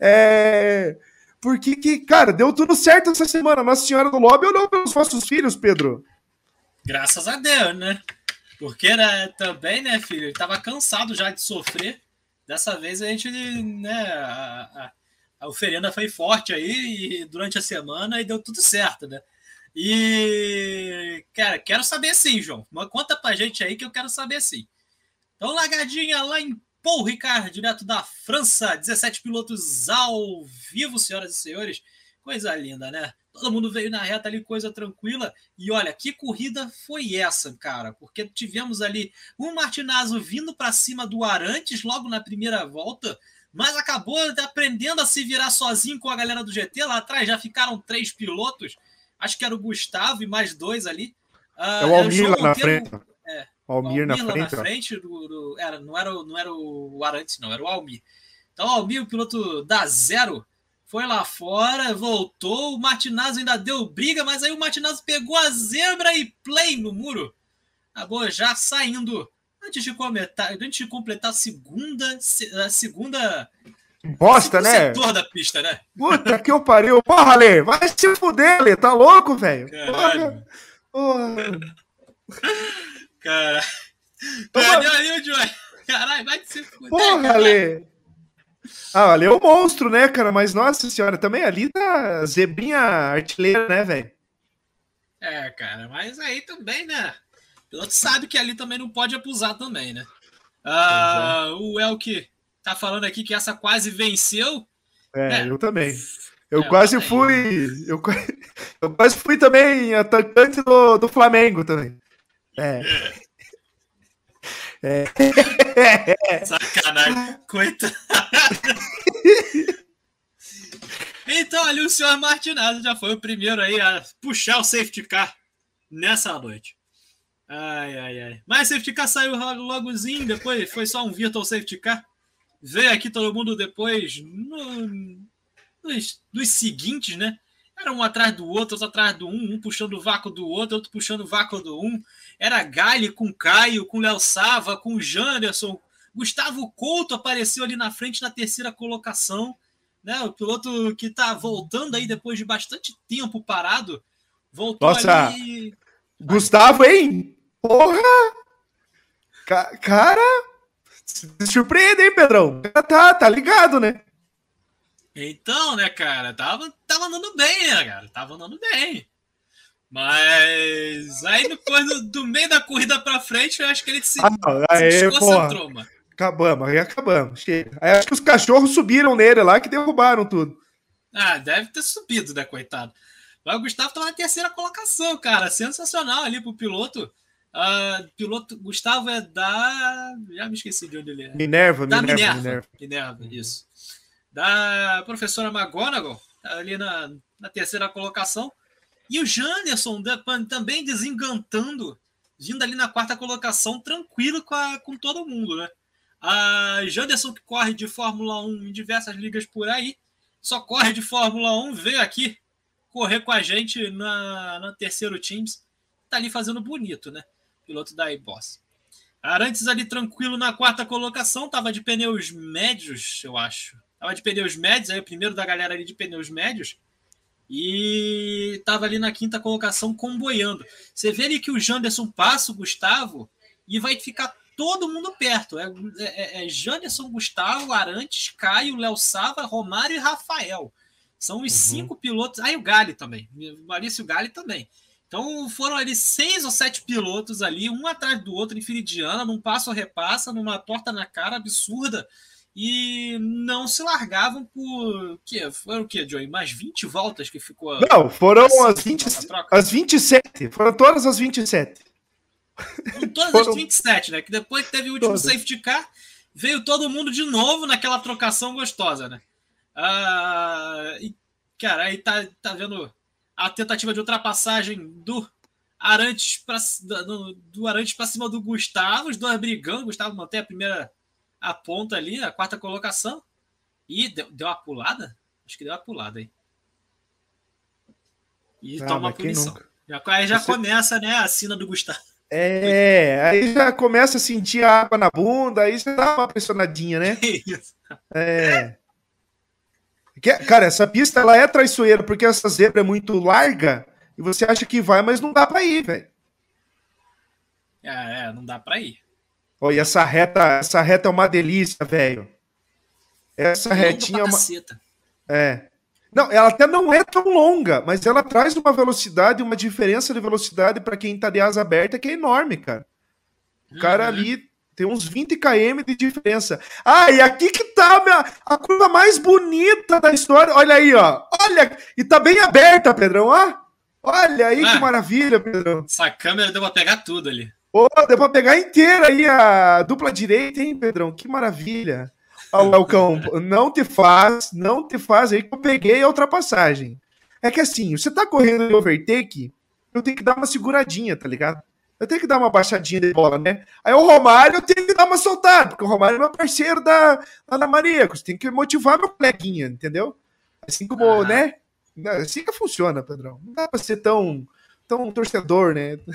É... Porque que, cara, deu tudo certo essa semana. Nossa Senhora do Lobby olhou pelos nossos filhos, Pedro. Graças a Deus, né? Porque era também, né, filho? Ele tava cansado já de sofrer. Dessa vez a gente, né, a, a, a oferenda foi forte aí e durante a semana e deu tudo certo, né? E, cara, quero saber sim, João. Conta pra gente aí que eu quero saber sim. Então, largadinha lá em Paul Ricard, direto da França. 17 pilotos ao vivo, senhoras e senhores. Coisa linda, né? Todo mundo veio na reta ali, coisa tranquila. E olha, que corrida foi essa, cara? Porque tivemos ali um Martinazzo vindo para cima do Arantes logo na primeira volta, mas acabou aprendendo a se virar sozinho com a galera do GT. Lá atrás já ficaram três pilotos acho que era o Gustavo e mais dois ali. Uh, é o Almir lá na frente. O Almir, na frente. Na frente do, do, era, não, era, não era o Arantes, não, era o Almir. Então, o Almir, o piloto da zero, foi lá fora, voltou. O Martinazzo ainda deu briga, mas aí o Martinazzo pegou a zebra e play no muro. Acabou já saindo antes de completar, antes de completar a segunda, a segunda Bosta, né? setor da pista, né? Puta que eu pariu. Porra, Lê, vai se fuder, Lê. Tá louco, velho? Caralho. Porra. Cara. Cadê ali o Joy? Caralho, vai se fuder. Porra, Lê. Ah, ali é o monstro, né, cara? Mas, nossa senhora, também ali tá zebrinha artilheira, né, velho? É, cara, mas aí também, né? O piloto sabe que ali também não pode abusar também, né? Ah, é. O Elke tá falando aqui que essa quase venceu. É, é. eu também. Eu é, quase eu fui. Eu, eu, quase fui também atacante do, do Flamengo também. É. é. Sacanagem. Coitado. Então, ali o senhor Martinazzo já foi o primeiro aí a puxar o safety car nessa noite. Ai, ai, ai. Mas safety car saiu logozinho, depois foi só um virtual safety car. Veio aqui todo mundo depois no, dos, dos seguintes, né? Era um atrás do outro, outro atrás do um, um puxando o vácuo do outro, outro puxando o vácuo do um. Era Gali com Caio, com Léo Sava, com Janderson. Gustavo Couto apareceu ali na frente na terceira colocação. Né? O piloto que está voltando aí depois de bastante tempo parado. Voltou Nossa, ali. Gustavo, hein? Porra! Ca cara, se surpreende, hein, Pedrão? Tá, tá ligado, né? Então, né, cara, tava, tava andando bem, né, cara? Tava andando bem. Mas aí depois do, do meio da corrida pra frente, eu acho que ele se, ah, aí, se desconcentrou, mano. Acabamos, aí acabamos. Chega. Aí acho que os cachorros subiram nele lá que derrubaram tudo. Ah, deve ter subido, né, coitado. Mas o Gustavo tá na terceira colocação, cara. Sensacional ali pro piloto. Uh, piloto Gustavo é da. Já me esqueci de onde ele é. Minerva, da Minerva. Minerva, Minerva, Minerva isso da professora McGonagall, ali na, na terceira colocação. E o Janderson também desengantando, vindo ali na quarta colocação, tranquilo com, a, com todo mundo, né? A Janderson, que corre de Fórmula 1 em diversas ligas por aí, só corre de Fórmula 1, veio aqui correr com a gente na, na terceiro Teams. Tá ali fazendo bonito, né? Piloto da iBoss. Arantes ali tranquilo na quarta colocação, tava de pneus médios, eu acho. Tava de pneus médios, aí o primeiro da galera ali de pneus médios. E tava ali na quinta colocação comboiando. Você vê ali que o Janderson passa o Gustavo e vai ficar todo mundo perto. É, é, é Janderson, Gustavo, Arantes, Caio, Léo Sava, Romário e Rafael. São os uhum. cinco pilotos. Aí ah, o Gali também. Maurício Gali também. Então foram ali seis ou sete pilotos ali, um atrás do outro, em Firidiana, num passo repassa, numa torta na cara absurda e não se largavam por. Que, foram o que, Joey? Mais 20 voltas que ficou. Não, foram as, 20, as 27. Foram todas as 27. Foram todas foram... as 27, né? Que depois teve o último todas. safety car, veio todo mundo de novo naquela trocação gostosa, né? Ah, e, cara, aí tá, tá vendo a tentativa de ultrapassagem do Arantes para do, do Arantes para cima do Gustavo, os dois brigando, Gustavo mantém a primeira a ponta ali, a quarta colocação. E deu, deu uma pulada? Acho que deu uma pulada aí. E ah, toma a punição. Já, aí já Você... começa, né, a sina do Gustavo. É, aí já começa a sentir a água na bunda, aí você dá uma pressionadinha, né? É. Cara, essa pista ela é traiçoeira porque essa zebra é muito larga e você acha que vai, mas não dá para ir, velho. É, é, não dá para ir. Olha, essa reta, essa reta é uma delícia, velho. Essa retinha é uma. É. Não, ela até não é tão longa, mas ela traz uma velocidade, uma diferença de velocidade para quem tá de asa aberta que é enorme, cara. O cara uhum. ali tem uns 20 km de diferença. Ah, e aqui que tá a, minha, a curva mais bonita da história. Olha aí, ó. Olha, e tá bem aberta, Pedrão, ó. Olha aí ah, que maravilha, Pedrão. Essa câmera deu pra pegar tudo ali. Pô, deu pra pegar inteira aí a dupla direita, hein, Pedrão? Que maravilha. Ó, o Elcão, não te faz, não te faz aí que eu peguei a ultrapassagem. É que assim, você tá correndo em overtake, eu tenho que dar uma seguradinha, tá ligado? Eu tenho que dar uma baixadinha de bola, né? Aí o Romário eu tenho que dar uma soltada, porque o Romário é meu parceiro da Ana Maria. Você tem que motivar meu coleguinha, entendeu? Assim como, ah. né? Assim que funciona, Pedrão. Não dá pra ser tão tão torcedor, né?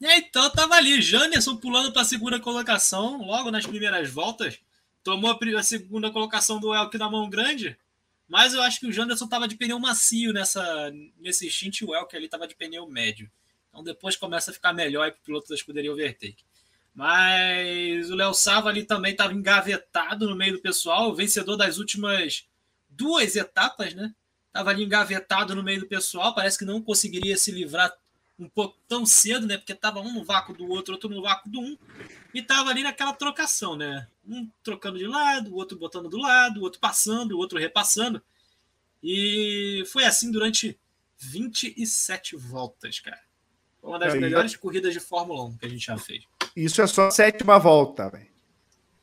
então tava ali, Janderson pulando para a segunda colocação, logo nas primeiras voltas. Tomou a segunda colocação do Elk na mão grande. Mas eu acho que o Janderson tava de pneu macio nessa, nesse stint o Elk ali tava de pneu médio. Então depois começa a ficar melhor para o piloto da escuderia Overtake. Mas o Léo Sava ali também estava engavetado no meio do pessoal, vencedor das últimas duas etapas, né? Estava ali engavetado no meio do pessoal, parece que não conseguiria se livrar um pouco tão cedo, né? Porque estava um no vácuo do outro, outro no vácuo do um, e estava ali naquela trocação, né? Um trocando de lado, o outro botando do lado, o outro passando, o outro repassando. E foi assim durante 27 voltas, cara. Foi uma das Aí, melhores corridas de Fórmula 1 que a gente já fez. Isso é só a sétima volta, velho.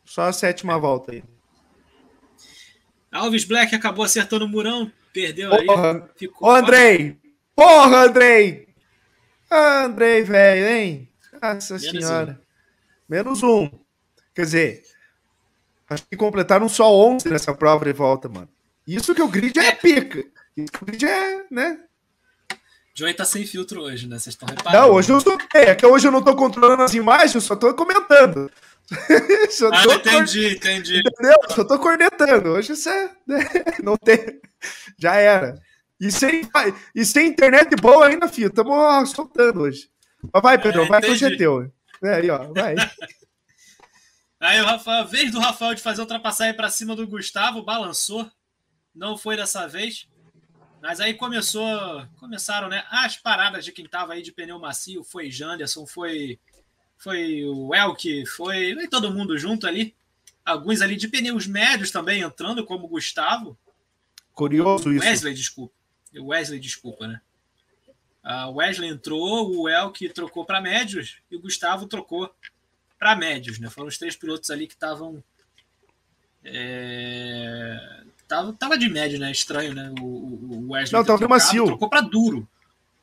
Só a sétima volta aí. Alves Black acabou acertando o murão, Perdeu Porra. aí. Ficou Ô, Andrei! Porra, Andrei! Ah, Andrei, velho, hein? Nossa Menos senhora. Um. Menos um. Quer dizer, Acho que completaram só 11 nessa prova de volta, mano. Isso que o grid é, é pica. Isso que o grid é, né? Joey tá sem filtro hoje, né? Vocês estão reparando. Não, hoje eu sou. É, que hoje eu não tô controlando as imagens, eu só tô comentando. só ah, tô entendi, entendi. Entendeu? Só tô cornetando. Hoje isso é. Né? Não tem. Já era. E sem, e sem internet boa ainda, filho. Estamos soltando hoje. Mas vai, Pedro, é, vai que hoje é teu. É, aí, ó, vai. aí o Rafael, vez do Rafael de fazer ultrapassagem para cima do Gustavo, balançou. Não foi dessa vez. Mas aí começou, começaram, né? As paradas de quem tava aí de pneu macio, foi Janderson, foi foi o Elk, foi, foi todo mundo junto ali. Alguns ali de pneus médios também entrando, como o Gustavo. Curioso isso. Wesley, desculpa. Wesley, desculpa, né? A Wesley entrou, o Elk trocou para médios e o Gustavo trocou para médios, né? Foram os três pilotos ali que estavam. É... Tava, tava de médio, né? Estranho, né? O, o Wesley. Não, tava de macio. Trocou para duro.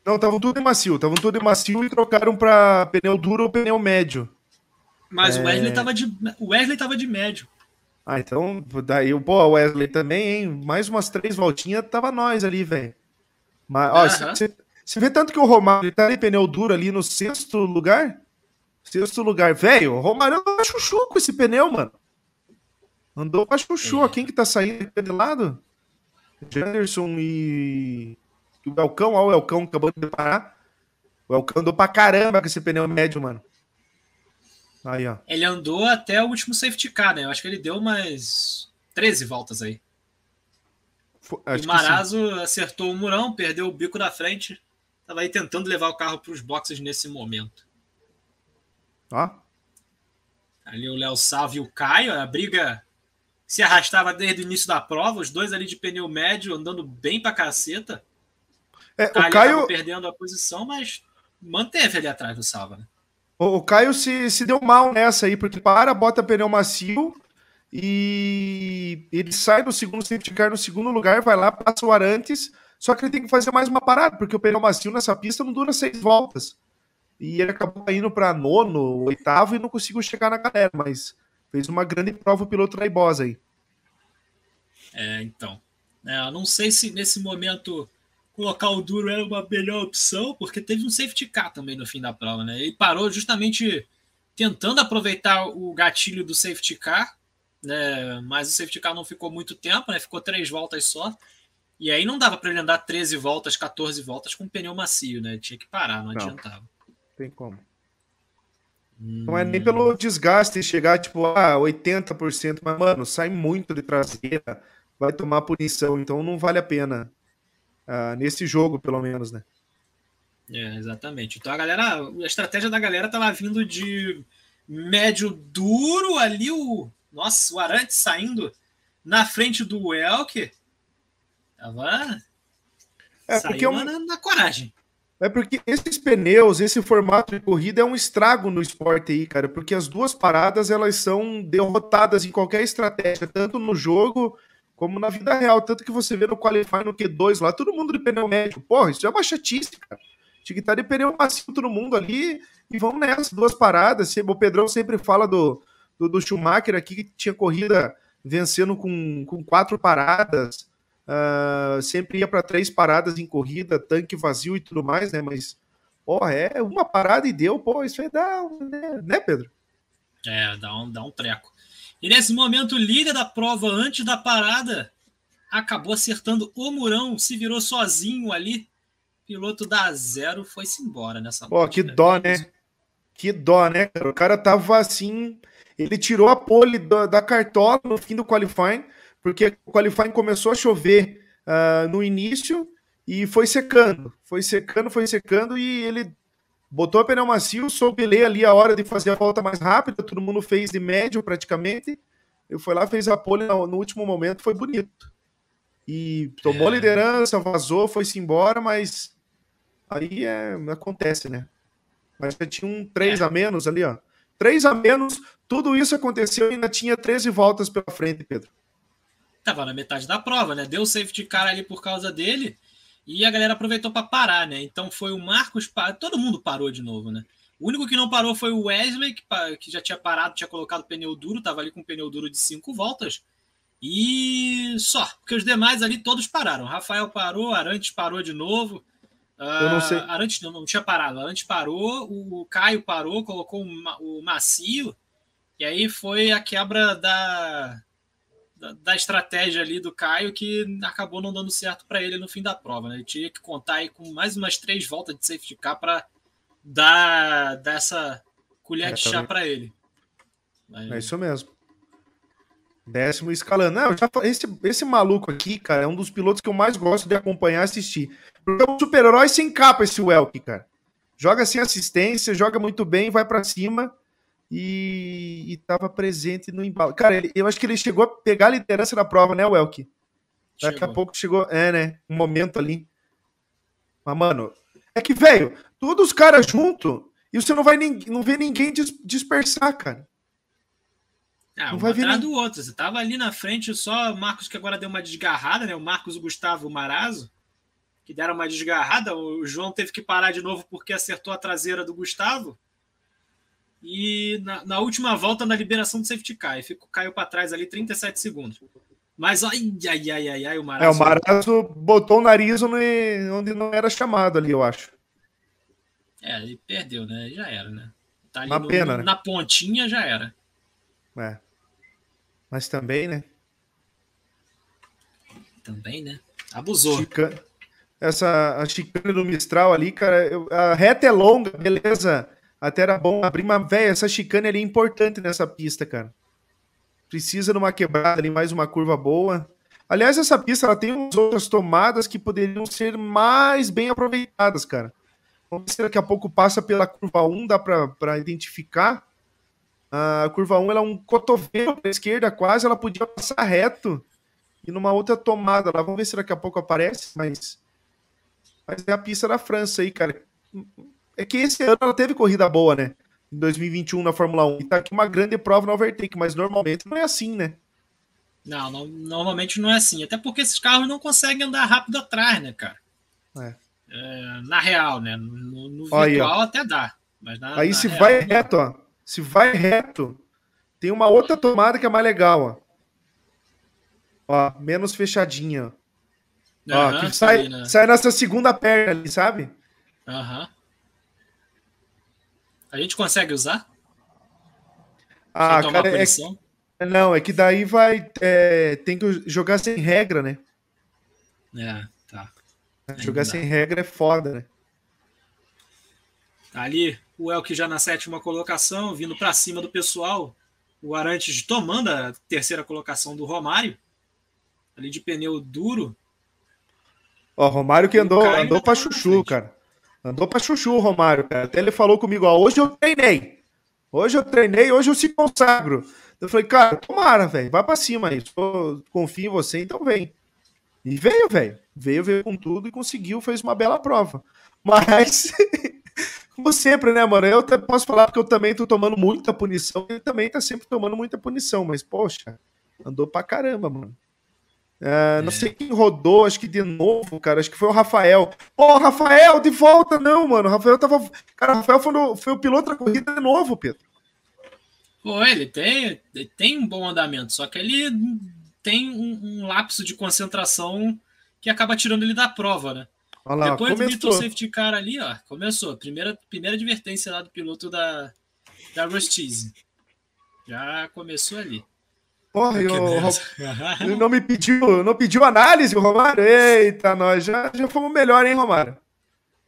Não, estavam tudo em macio. Estavam tudo em macio e trocaram para pneu duro ou pneu médio. Mas é... o Wesley tava de. O Wesley tava de médio. Ah, então, daí, pô, o Wesley também, hein? Mais umas três voltinhas, tava nós ali, velho. Mas, ó, você, você vê tanto que o Romário tá em pneu duro ali no sexto lugar? Sexto lugar, velho. O Romário andou pra chuchu com esse pneu, mano. Andou pra chuchu. É. Quem que tá saindo de lado? Janderson e. O Elcão, ó, o Elcão acabou de parar. O Elcão andou pra caramba com esse pneu médio, mano. Aí, ó. Ele andou até o último safety car, né? Eu acho que ele deu umas 13 voltas aí. Acho o Marazo acertou o murão, perdeu o bico da frente. Tava aí tentando levar o carro para os boxes nesse momento. Ó. Ali o Léo Salve e o Caio. A briga se arrastava desde o início da prova. Os dois ali de pneu médio andando bem pra caceta. É, o Caio perdendo a posição, mas manteve ali atrás do Salva. Né? O, Caio se, se deu mal nessa aí, porque para, bota pneu macio e ele sai do segundo safety car no segundo lugar, vai lá, passa o Arantes, só que ele tem que fazer mais uma parada, porque o pneu macio nessa pista não dura seis voltas. E ele acabou indo para nono, oitavo e não conseguiu chegar na galera, mas fez uma grande prova o piloto Raibosa aí. É, então. É, não sei se nesse momento colocar o duro era uma melhor opção, porque teve um safety car também no fim da prova, né? Ele parou justamente tentando aproveitar o gatilho do safety car, né? Mas o safety car não ficou muito tempo, né? Ficou três voltas só. E aí não dava para ele andar 13 voltas, 14 voltas com pneu macio, né? Ele tinha que parar, não, não adiantava. Tem como. Hum... Não é nem pelo desgaste chegar, tipo, a ah, 80%, mas, mano, sai muito de traseira, vai tomar punição, então não vale a pena uh, nesse jogo, pelo menos, né? É, exatamente. Então a galera, a estratégia da galera tava vindo de médio duro ali, o nossa, o Arante saindo na frente do Elk. Tava é porque é um... na, na, coragem. É porque esses pneus, esse formato de corrida é um estrago no esporte aí, cara, porque as duas paradas elas são derrotadas em qualquer estratégia, tanto no jogo como na vida real. Tanto que você vê no Qualify, no Q2 lá, todo mundo de pneu médio. Porra, isso é uma chatice, cara. Tinha que estar de pneu macio todo mundo ali e vamos nessa, duas paradas. O Pedrão sempre fala do, do, do Schumacher aqui, que tinha corrida vencendo com, com quatro paradas. Uh, sempre ia para três paradas em corrida, tanque vazio e tudo mais, né? Mas, porra, é uma parada e deu, pô, isso aí dá, né, né Pedro? É, dá um, dá um treco. E nesse momento, o líder da prova, antes da parada, acabou acertando o murão, se virou sozinho ali. Piloto da zero foi-se embora nessa Pô, que dó, né? Que dó, né, cara? O cara tava assim. Ele tirou a pole da, da cartola no fim do qualifying, porque o qualifying começou a chover uh, no início e foi secando. Foi secando, foi secando e ele botou a pneu macio, soube ler ali a hora de fazer a volta mais rápida, todo mundo fez de médio praticamente. Eu fui lá, fez a pole no, último momento, foi bonito. E tomou é. liderança, vazou, foi-se embora, mas aí é, acontece, né? Mas já tinha um 3 é. a menos ali, ó. 3 a menos, tudo isso aconteceu e ainda tinha 13 voltas pela frente, Pedro. Tava na metade da prova, né? Deu safety car ali por causa dele. E a galera aproveitou para parar, né? Então foi o Marcos, todo mundo parou de novo, né? O único que não parou foi o Wesley, que, que já tinha parado, tinha colocado pneu duro, estava ali com pneu duro de cinco voltas. E só, porque os demais ali todos pararam. Rafael parou, Arantes parou de novo. Eu não sei. Uh, Arantes não, não, tinha parado. Arantes parou, o Caio parou, colocou o Macio. E aí foi a quebra da, da, da estratégia ali do Caio que acabou não dando certo para ele no fim da prova. Né? Ele tinha que contar aí com mais umas três voltas de safety car para dar, dar essa colher é, de chá para ele. Mas... É isso mesmo. Décimo escalando. Não, já, esse, esse maluco aqui, cara, é um dos pilotos que eu mais gosto de acompanhar e assistir. Porque é um super-herói sem capa esse Welk, cara. Joga sem assistência, joga muito bem, vai para cima e, e tava presente no embalo. Cara, ele, eu acho que ele chegou a pegar a liderança da prova, né, Welk? Daqui chegou. a pouco chegou, é, né? Um momento ali. Mas, mano, é que, velho, todos os caras juntos e você não vai não vê ninguém dispersar, cara. Ah, um vai atrás do outro. Você tava ali na frente só o Marcos que agora deu uma desgarrada, né? O Marcos, o Gustavo, o Marazo, que deram uma desgarrada. O João teve que parar de novo porque acertou a traseira do Gustavo. E na, na última volta, na liberação do safety car, e ficou, caiu para trás ali 37 segundos. Mas ai, ai, ai, ai, ai, o Marazo. É, o Marazo botou o nariz onde não era chamado ali, eu acho. É, ele perdeu, né? Já era, né? Tá Uma no, pena, né? Na pontinha já era. É. Mas também, né? Também, né? Abusou. Chicane. Essa a chicane do Mistral ali, cara, eu, a reta é longa, beleza. Até era bom abrir, mas, velho, essa chicane ali é importante nessa pista, cara. Precisa de uma quebrada ali, mais uma curva boa. Aliás, essa pista ela tem umas outras tomadas que poderiam ser mais bem aproveitadas, cara. Vamos ver se daqui a pouco passa pela curva 1, dá para identificar. A curva 1 ela é um cotovelo para esquerda, quase. Ela podia passar reto e numa outra tomada lá. Vamos ver se daqui a pouco aparece, mas. Mas é a pista da França aí, cara. É que esse ano ela teve corrida boa, né? Em 2021 na Fórmula 1. E tá aqui uma grande prova no overtake, mas normalmente não é assim, né? Não, não, normalmente não é assim. Até porque esses carros não conseguem andar rápido atrás, né, cara? É. É, na real, né? No, no virtual aí, até dá. Mas na, aí na se real, vai reto, ó. Se vai reto, tem uma outra tomada que é mais legal, ó. Ó, menos fechadinha. Ó, ó que sai, ali, né? sai nessa segunda perna ali, sabe? Aham. A gente consegue usar? Ah, cara, é que, não, é que daí vai. É, tem que jogar sem regra, né? É, tá. Jogar sem regra é foda, né? Ali o Elk já na sétima colocação, vindo para cima do pessoal. O Arantes tomando a terceira colocação do Romário, ali de pneu duro. Ó, Romário que andou, andou para chuchu, cara. Andou para chuchu Romário, cara. Até ele falou comigo, ó, hoje eu treinei. Hoje eu treinei, hoje eu se consagro. Eu falei, cara, tomara, velho, vai para cima aí. Eu confio em você, então vem. E veio, velho. Veio, veio com tudo e conseguiu, fez uma bela prova. Mas Como sempre, né, mano? Eu posso falar porque eu também tô tomando muita punição. Ele também tá sempre tomando muita punição, mas, poxa, andou pra caramba, mano. Uh, é. Não sei quem rodou, acho que de novo, cara. Acho que foi o Rafael. Pô, Rafael, de volta, não, mano. O Rafael tava. Cara, o Rafael foi, no... foi o piloto da corrida de novo, Pedro. Pô, ele tem, ele tem um bom andamento, só que ele tem um, um lapso de concentração que acaba tirando ele da prova, né? Olha lá, Depois começou. do Vitor Safety Car ali, ó, começou. Primeira, primeira advertência lá do piloto da, da Rustiz. Já começou ali. Porra, eu, ele não me pediu, não pediu análise, o Romário. Eita, nós já, já fomos melhor, hein, Romário?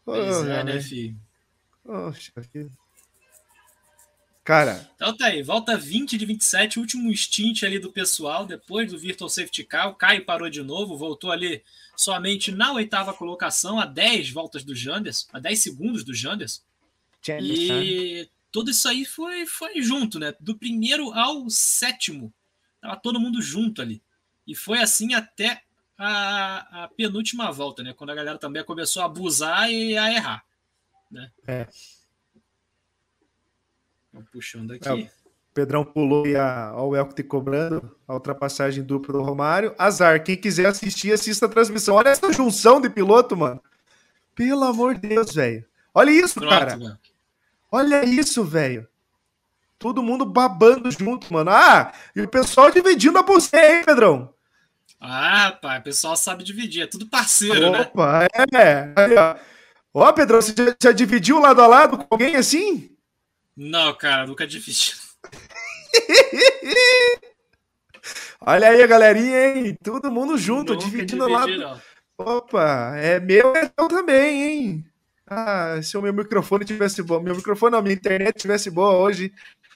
Pois é, né, filho? Poxa, que... Cara. Então tá aí, volta 20 de 27, último stint ali do pessoal, depois do Virtual Safety Car. O Caio parou de novo, voltou ali somente na oitava colocação, a 10 voltas do Janders, a 10 segundos do Janders. E tudo isso aí foi, foi junto, né? Do primeiro ao sétimo. Tava todo mundo junto ali. E foi assim até a, a penúltima volta, né? Quando a galera também começou a abusar e a errar. Né? É. Vamos puxando aqui. É, Pedrão pulou e a, o Elco te cobrando a ultrapassagem dupla do Romário. Azar, quem quiser assistir, assista a transmissão. Olha essa junção de piloto, mano. Pelo amor de Deus, velho. Olha isso, Pronto, cara. Mano. Olha isso, velho. Todo mundo babando junto, mano. Ah, e o pessoal dividindo a buceta, hein, Pedrão? Ah, pai, o pessoal sabe dividir, é tudo parceiro, Opa, né? Opa, é. Aí, ó. Ó, Pedrão, você já, já, dividiu lado a lado com alguém assim? Não, cara, nunca dividi. Olha aí, galerinha, hein? Todo mundo junto, nunca dividindo dividi, lado. Não. Opa, é meu, é teu também, hein? Ah, se o meu microfone tivesse bom, meu microfone não, minha internet tivesse boa hoje.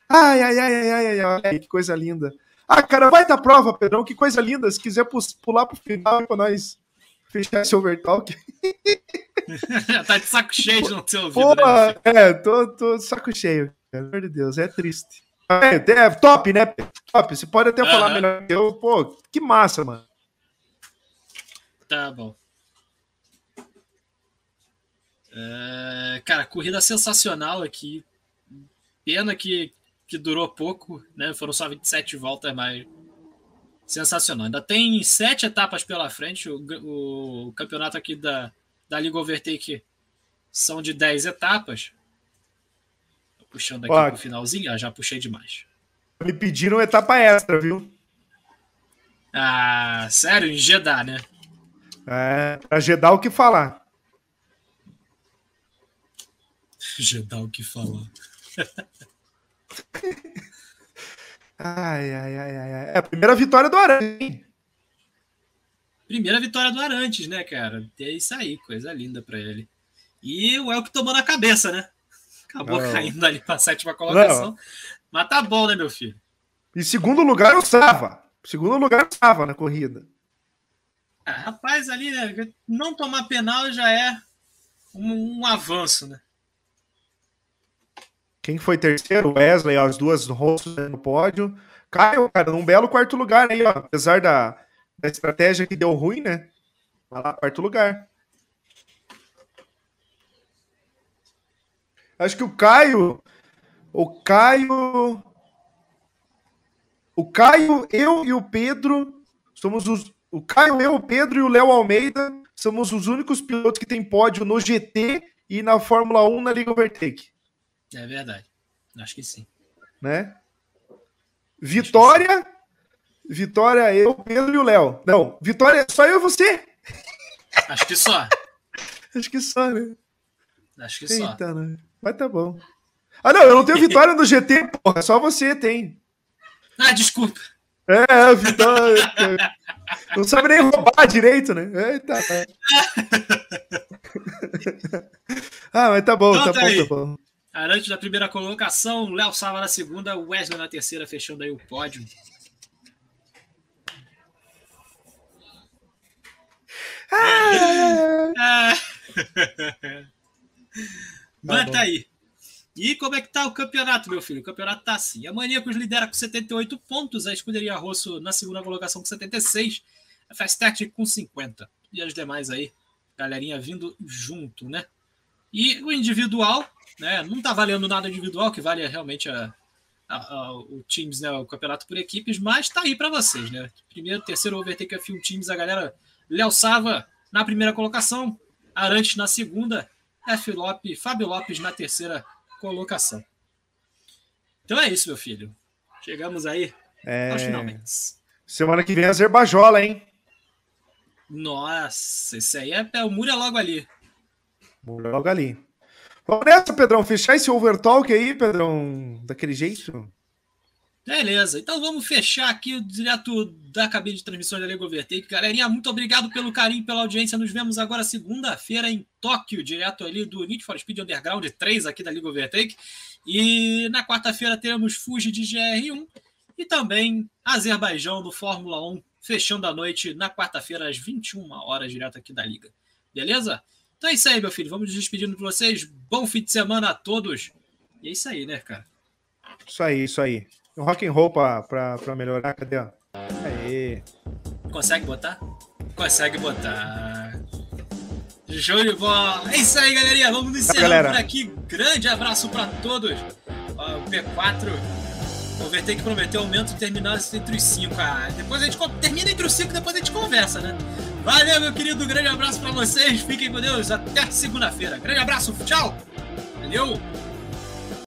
Ai, ai, ai, ai, ai, ai, ai, que coisa linda. Ah, cara, vai dar prova, Pedrão, que coisa linda. Se quiser pular pro final pra nós fechar esse overtalk. tá de saco cheio de não ter ouvido. Pô, né? É, tô, tô de saco cheio, pelo amor de Deus, é triste. É, é top, né? Top. Você pode até falar melhor que eu. Pô, que massa, mano. Tá bom. É, cara, corrida sensacional aqui. Pena que, que durou pouco, né? Foram só 27 voltas, mas sensacional. Ainda tem sete etapas pela frente. O, o campeonato aqui da, da Liga Overtake são de 10 etapas. Tô puxando aqui Ó, pro finalzinho, ah, já puxei demais. Me pediram etapa extra, viu? Ah, sério? Em Jeddah, né? É, pra Jeddah o que falar. Jeddah o que falar. ai, ai, ai, ai. É a primeira vitória do Arantes. Primeira vitória do Arantes, né, cara? É isso aí, coisa linda para ele. E o Elk tomou na cabeça, né? Acabou Não. caindo ali pra sétima colocação. Não. Mas tá bom, né, meu filho? Em segundo lugar, eu estava. Segundo lugar, eu estava na corrida. Ah, rapaz, ali, né, não tomar penal já é um, um avanço, né? Quem foi terceiro? Wesley, as duas rostos no pódio. Caio, cara, um belo quarto lugar aí, ó. Apesar da, da estratégia que deu ruim, né? Vai lá, quarto lugar. Acho que o Caio. O Caio. O Caio, eu e o Pedro somos os. O Caio, eu, o Pedro e o Léo Almeida somos os únicos pilotos que tem pódio no GT e na Fórmula 1 na Liga Overtake. É verdade. Acho que sim. Né? Vitória. Vitória, eu, Pedro e o Léo. Não, Vitória, só eu e você. Acho que só. Acho que só, né? Acho que Eita, só. Né? Mas tá bom. Ah, não, eu não tenho vitória no GT, porra. Só você tem. Ah, desculpa. É, vitória. não sabe nem roubar direito, né? Eita. ah, mas tá bom, então, tá, tá, bom, tá bom. Arantes na primeira colocação, Léo Sava na segunda, Wesley na terceira, fechando aí o pódio. Ah! Mas tá aí. E como é que tá o campeonato, meu filho? O campeonato tá assim. A Maníacos lidera com 78 pontos, a Escuderia Rosso na segunda colocação com 76, a Fast Tactic com 50. E as demais aí, galerinha vindo junto, né? E o individual, né? Não está valendo nada individual, que vale realmente a, a, a, o Teams, né? O campeonato por equipes, mas está aí para vocês, né? Primeiro, terceiro Overtake F1 Teams, a galera Léo Sava na primeira colocação, Arantes na segunda, F. Lopes, Fábio Lopes na terceira colocação. Então é isso, meu filho. Chegamos aí é... aos finalmente. Semana que vem é Azerbajola, hein? Nossa, esse aí é, é o muro é logo ali. Muro é logo ali. Vamos nessa, Pedrão. Fechar esse overtalk aí, Pedrão, daquele jeito. Beleza, então vamos fechar aqui direto da cabine de transmissão da Lego Overtake. Galerinha, muito obrigado pelo carinho, pela audiência. Nos vemos agora segunda-feira em Tóquio, direto ali do Need for Speed Underground 3 aqui da Liga Overtake. E na quarta-feira teremos Fuji de GR1 e também Azerbaijão do Fórmula 1, fechando a noite na quarta-feira às 21 horas, direto aqui da Liga. Beleza? Então é isso aí, meu filho. Vamos nos despedindo de vocês. Bom fim de semana a todos. E é isso aí, né, cara? Isso aí, isso aí. Um rock and roll pra, pra, pra melhorar, cadê? Aí. Consegue botar? Consegue botar. Show de bola! É isso aí, galerinha. Vamos nos encerrando por aqui. Grande abraço para todos. o P4 o VT que prometeu aumento terminal entre os cinco. Ah, depois a gente termina entre os cinco, depois a gente conversa, né? Valeu, meu querido. Grande abraço para vocês. Fiquem com Deus. Até segunda-feira. Grande abraço. Tchau. Valeu.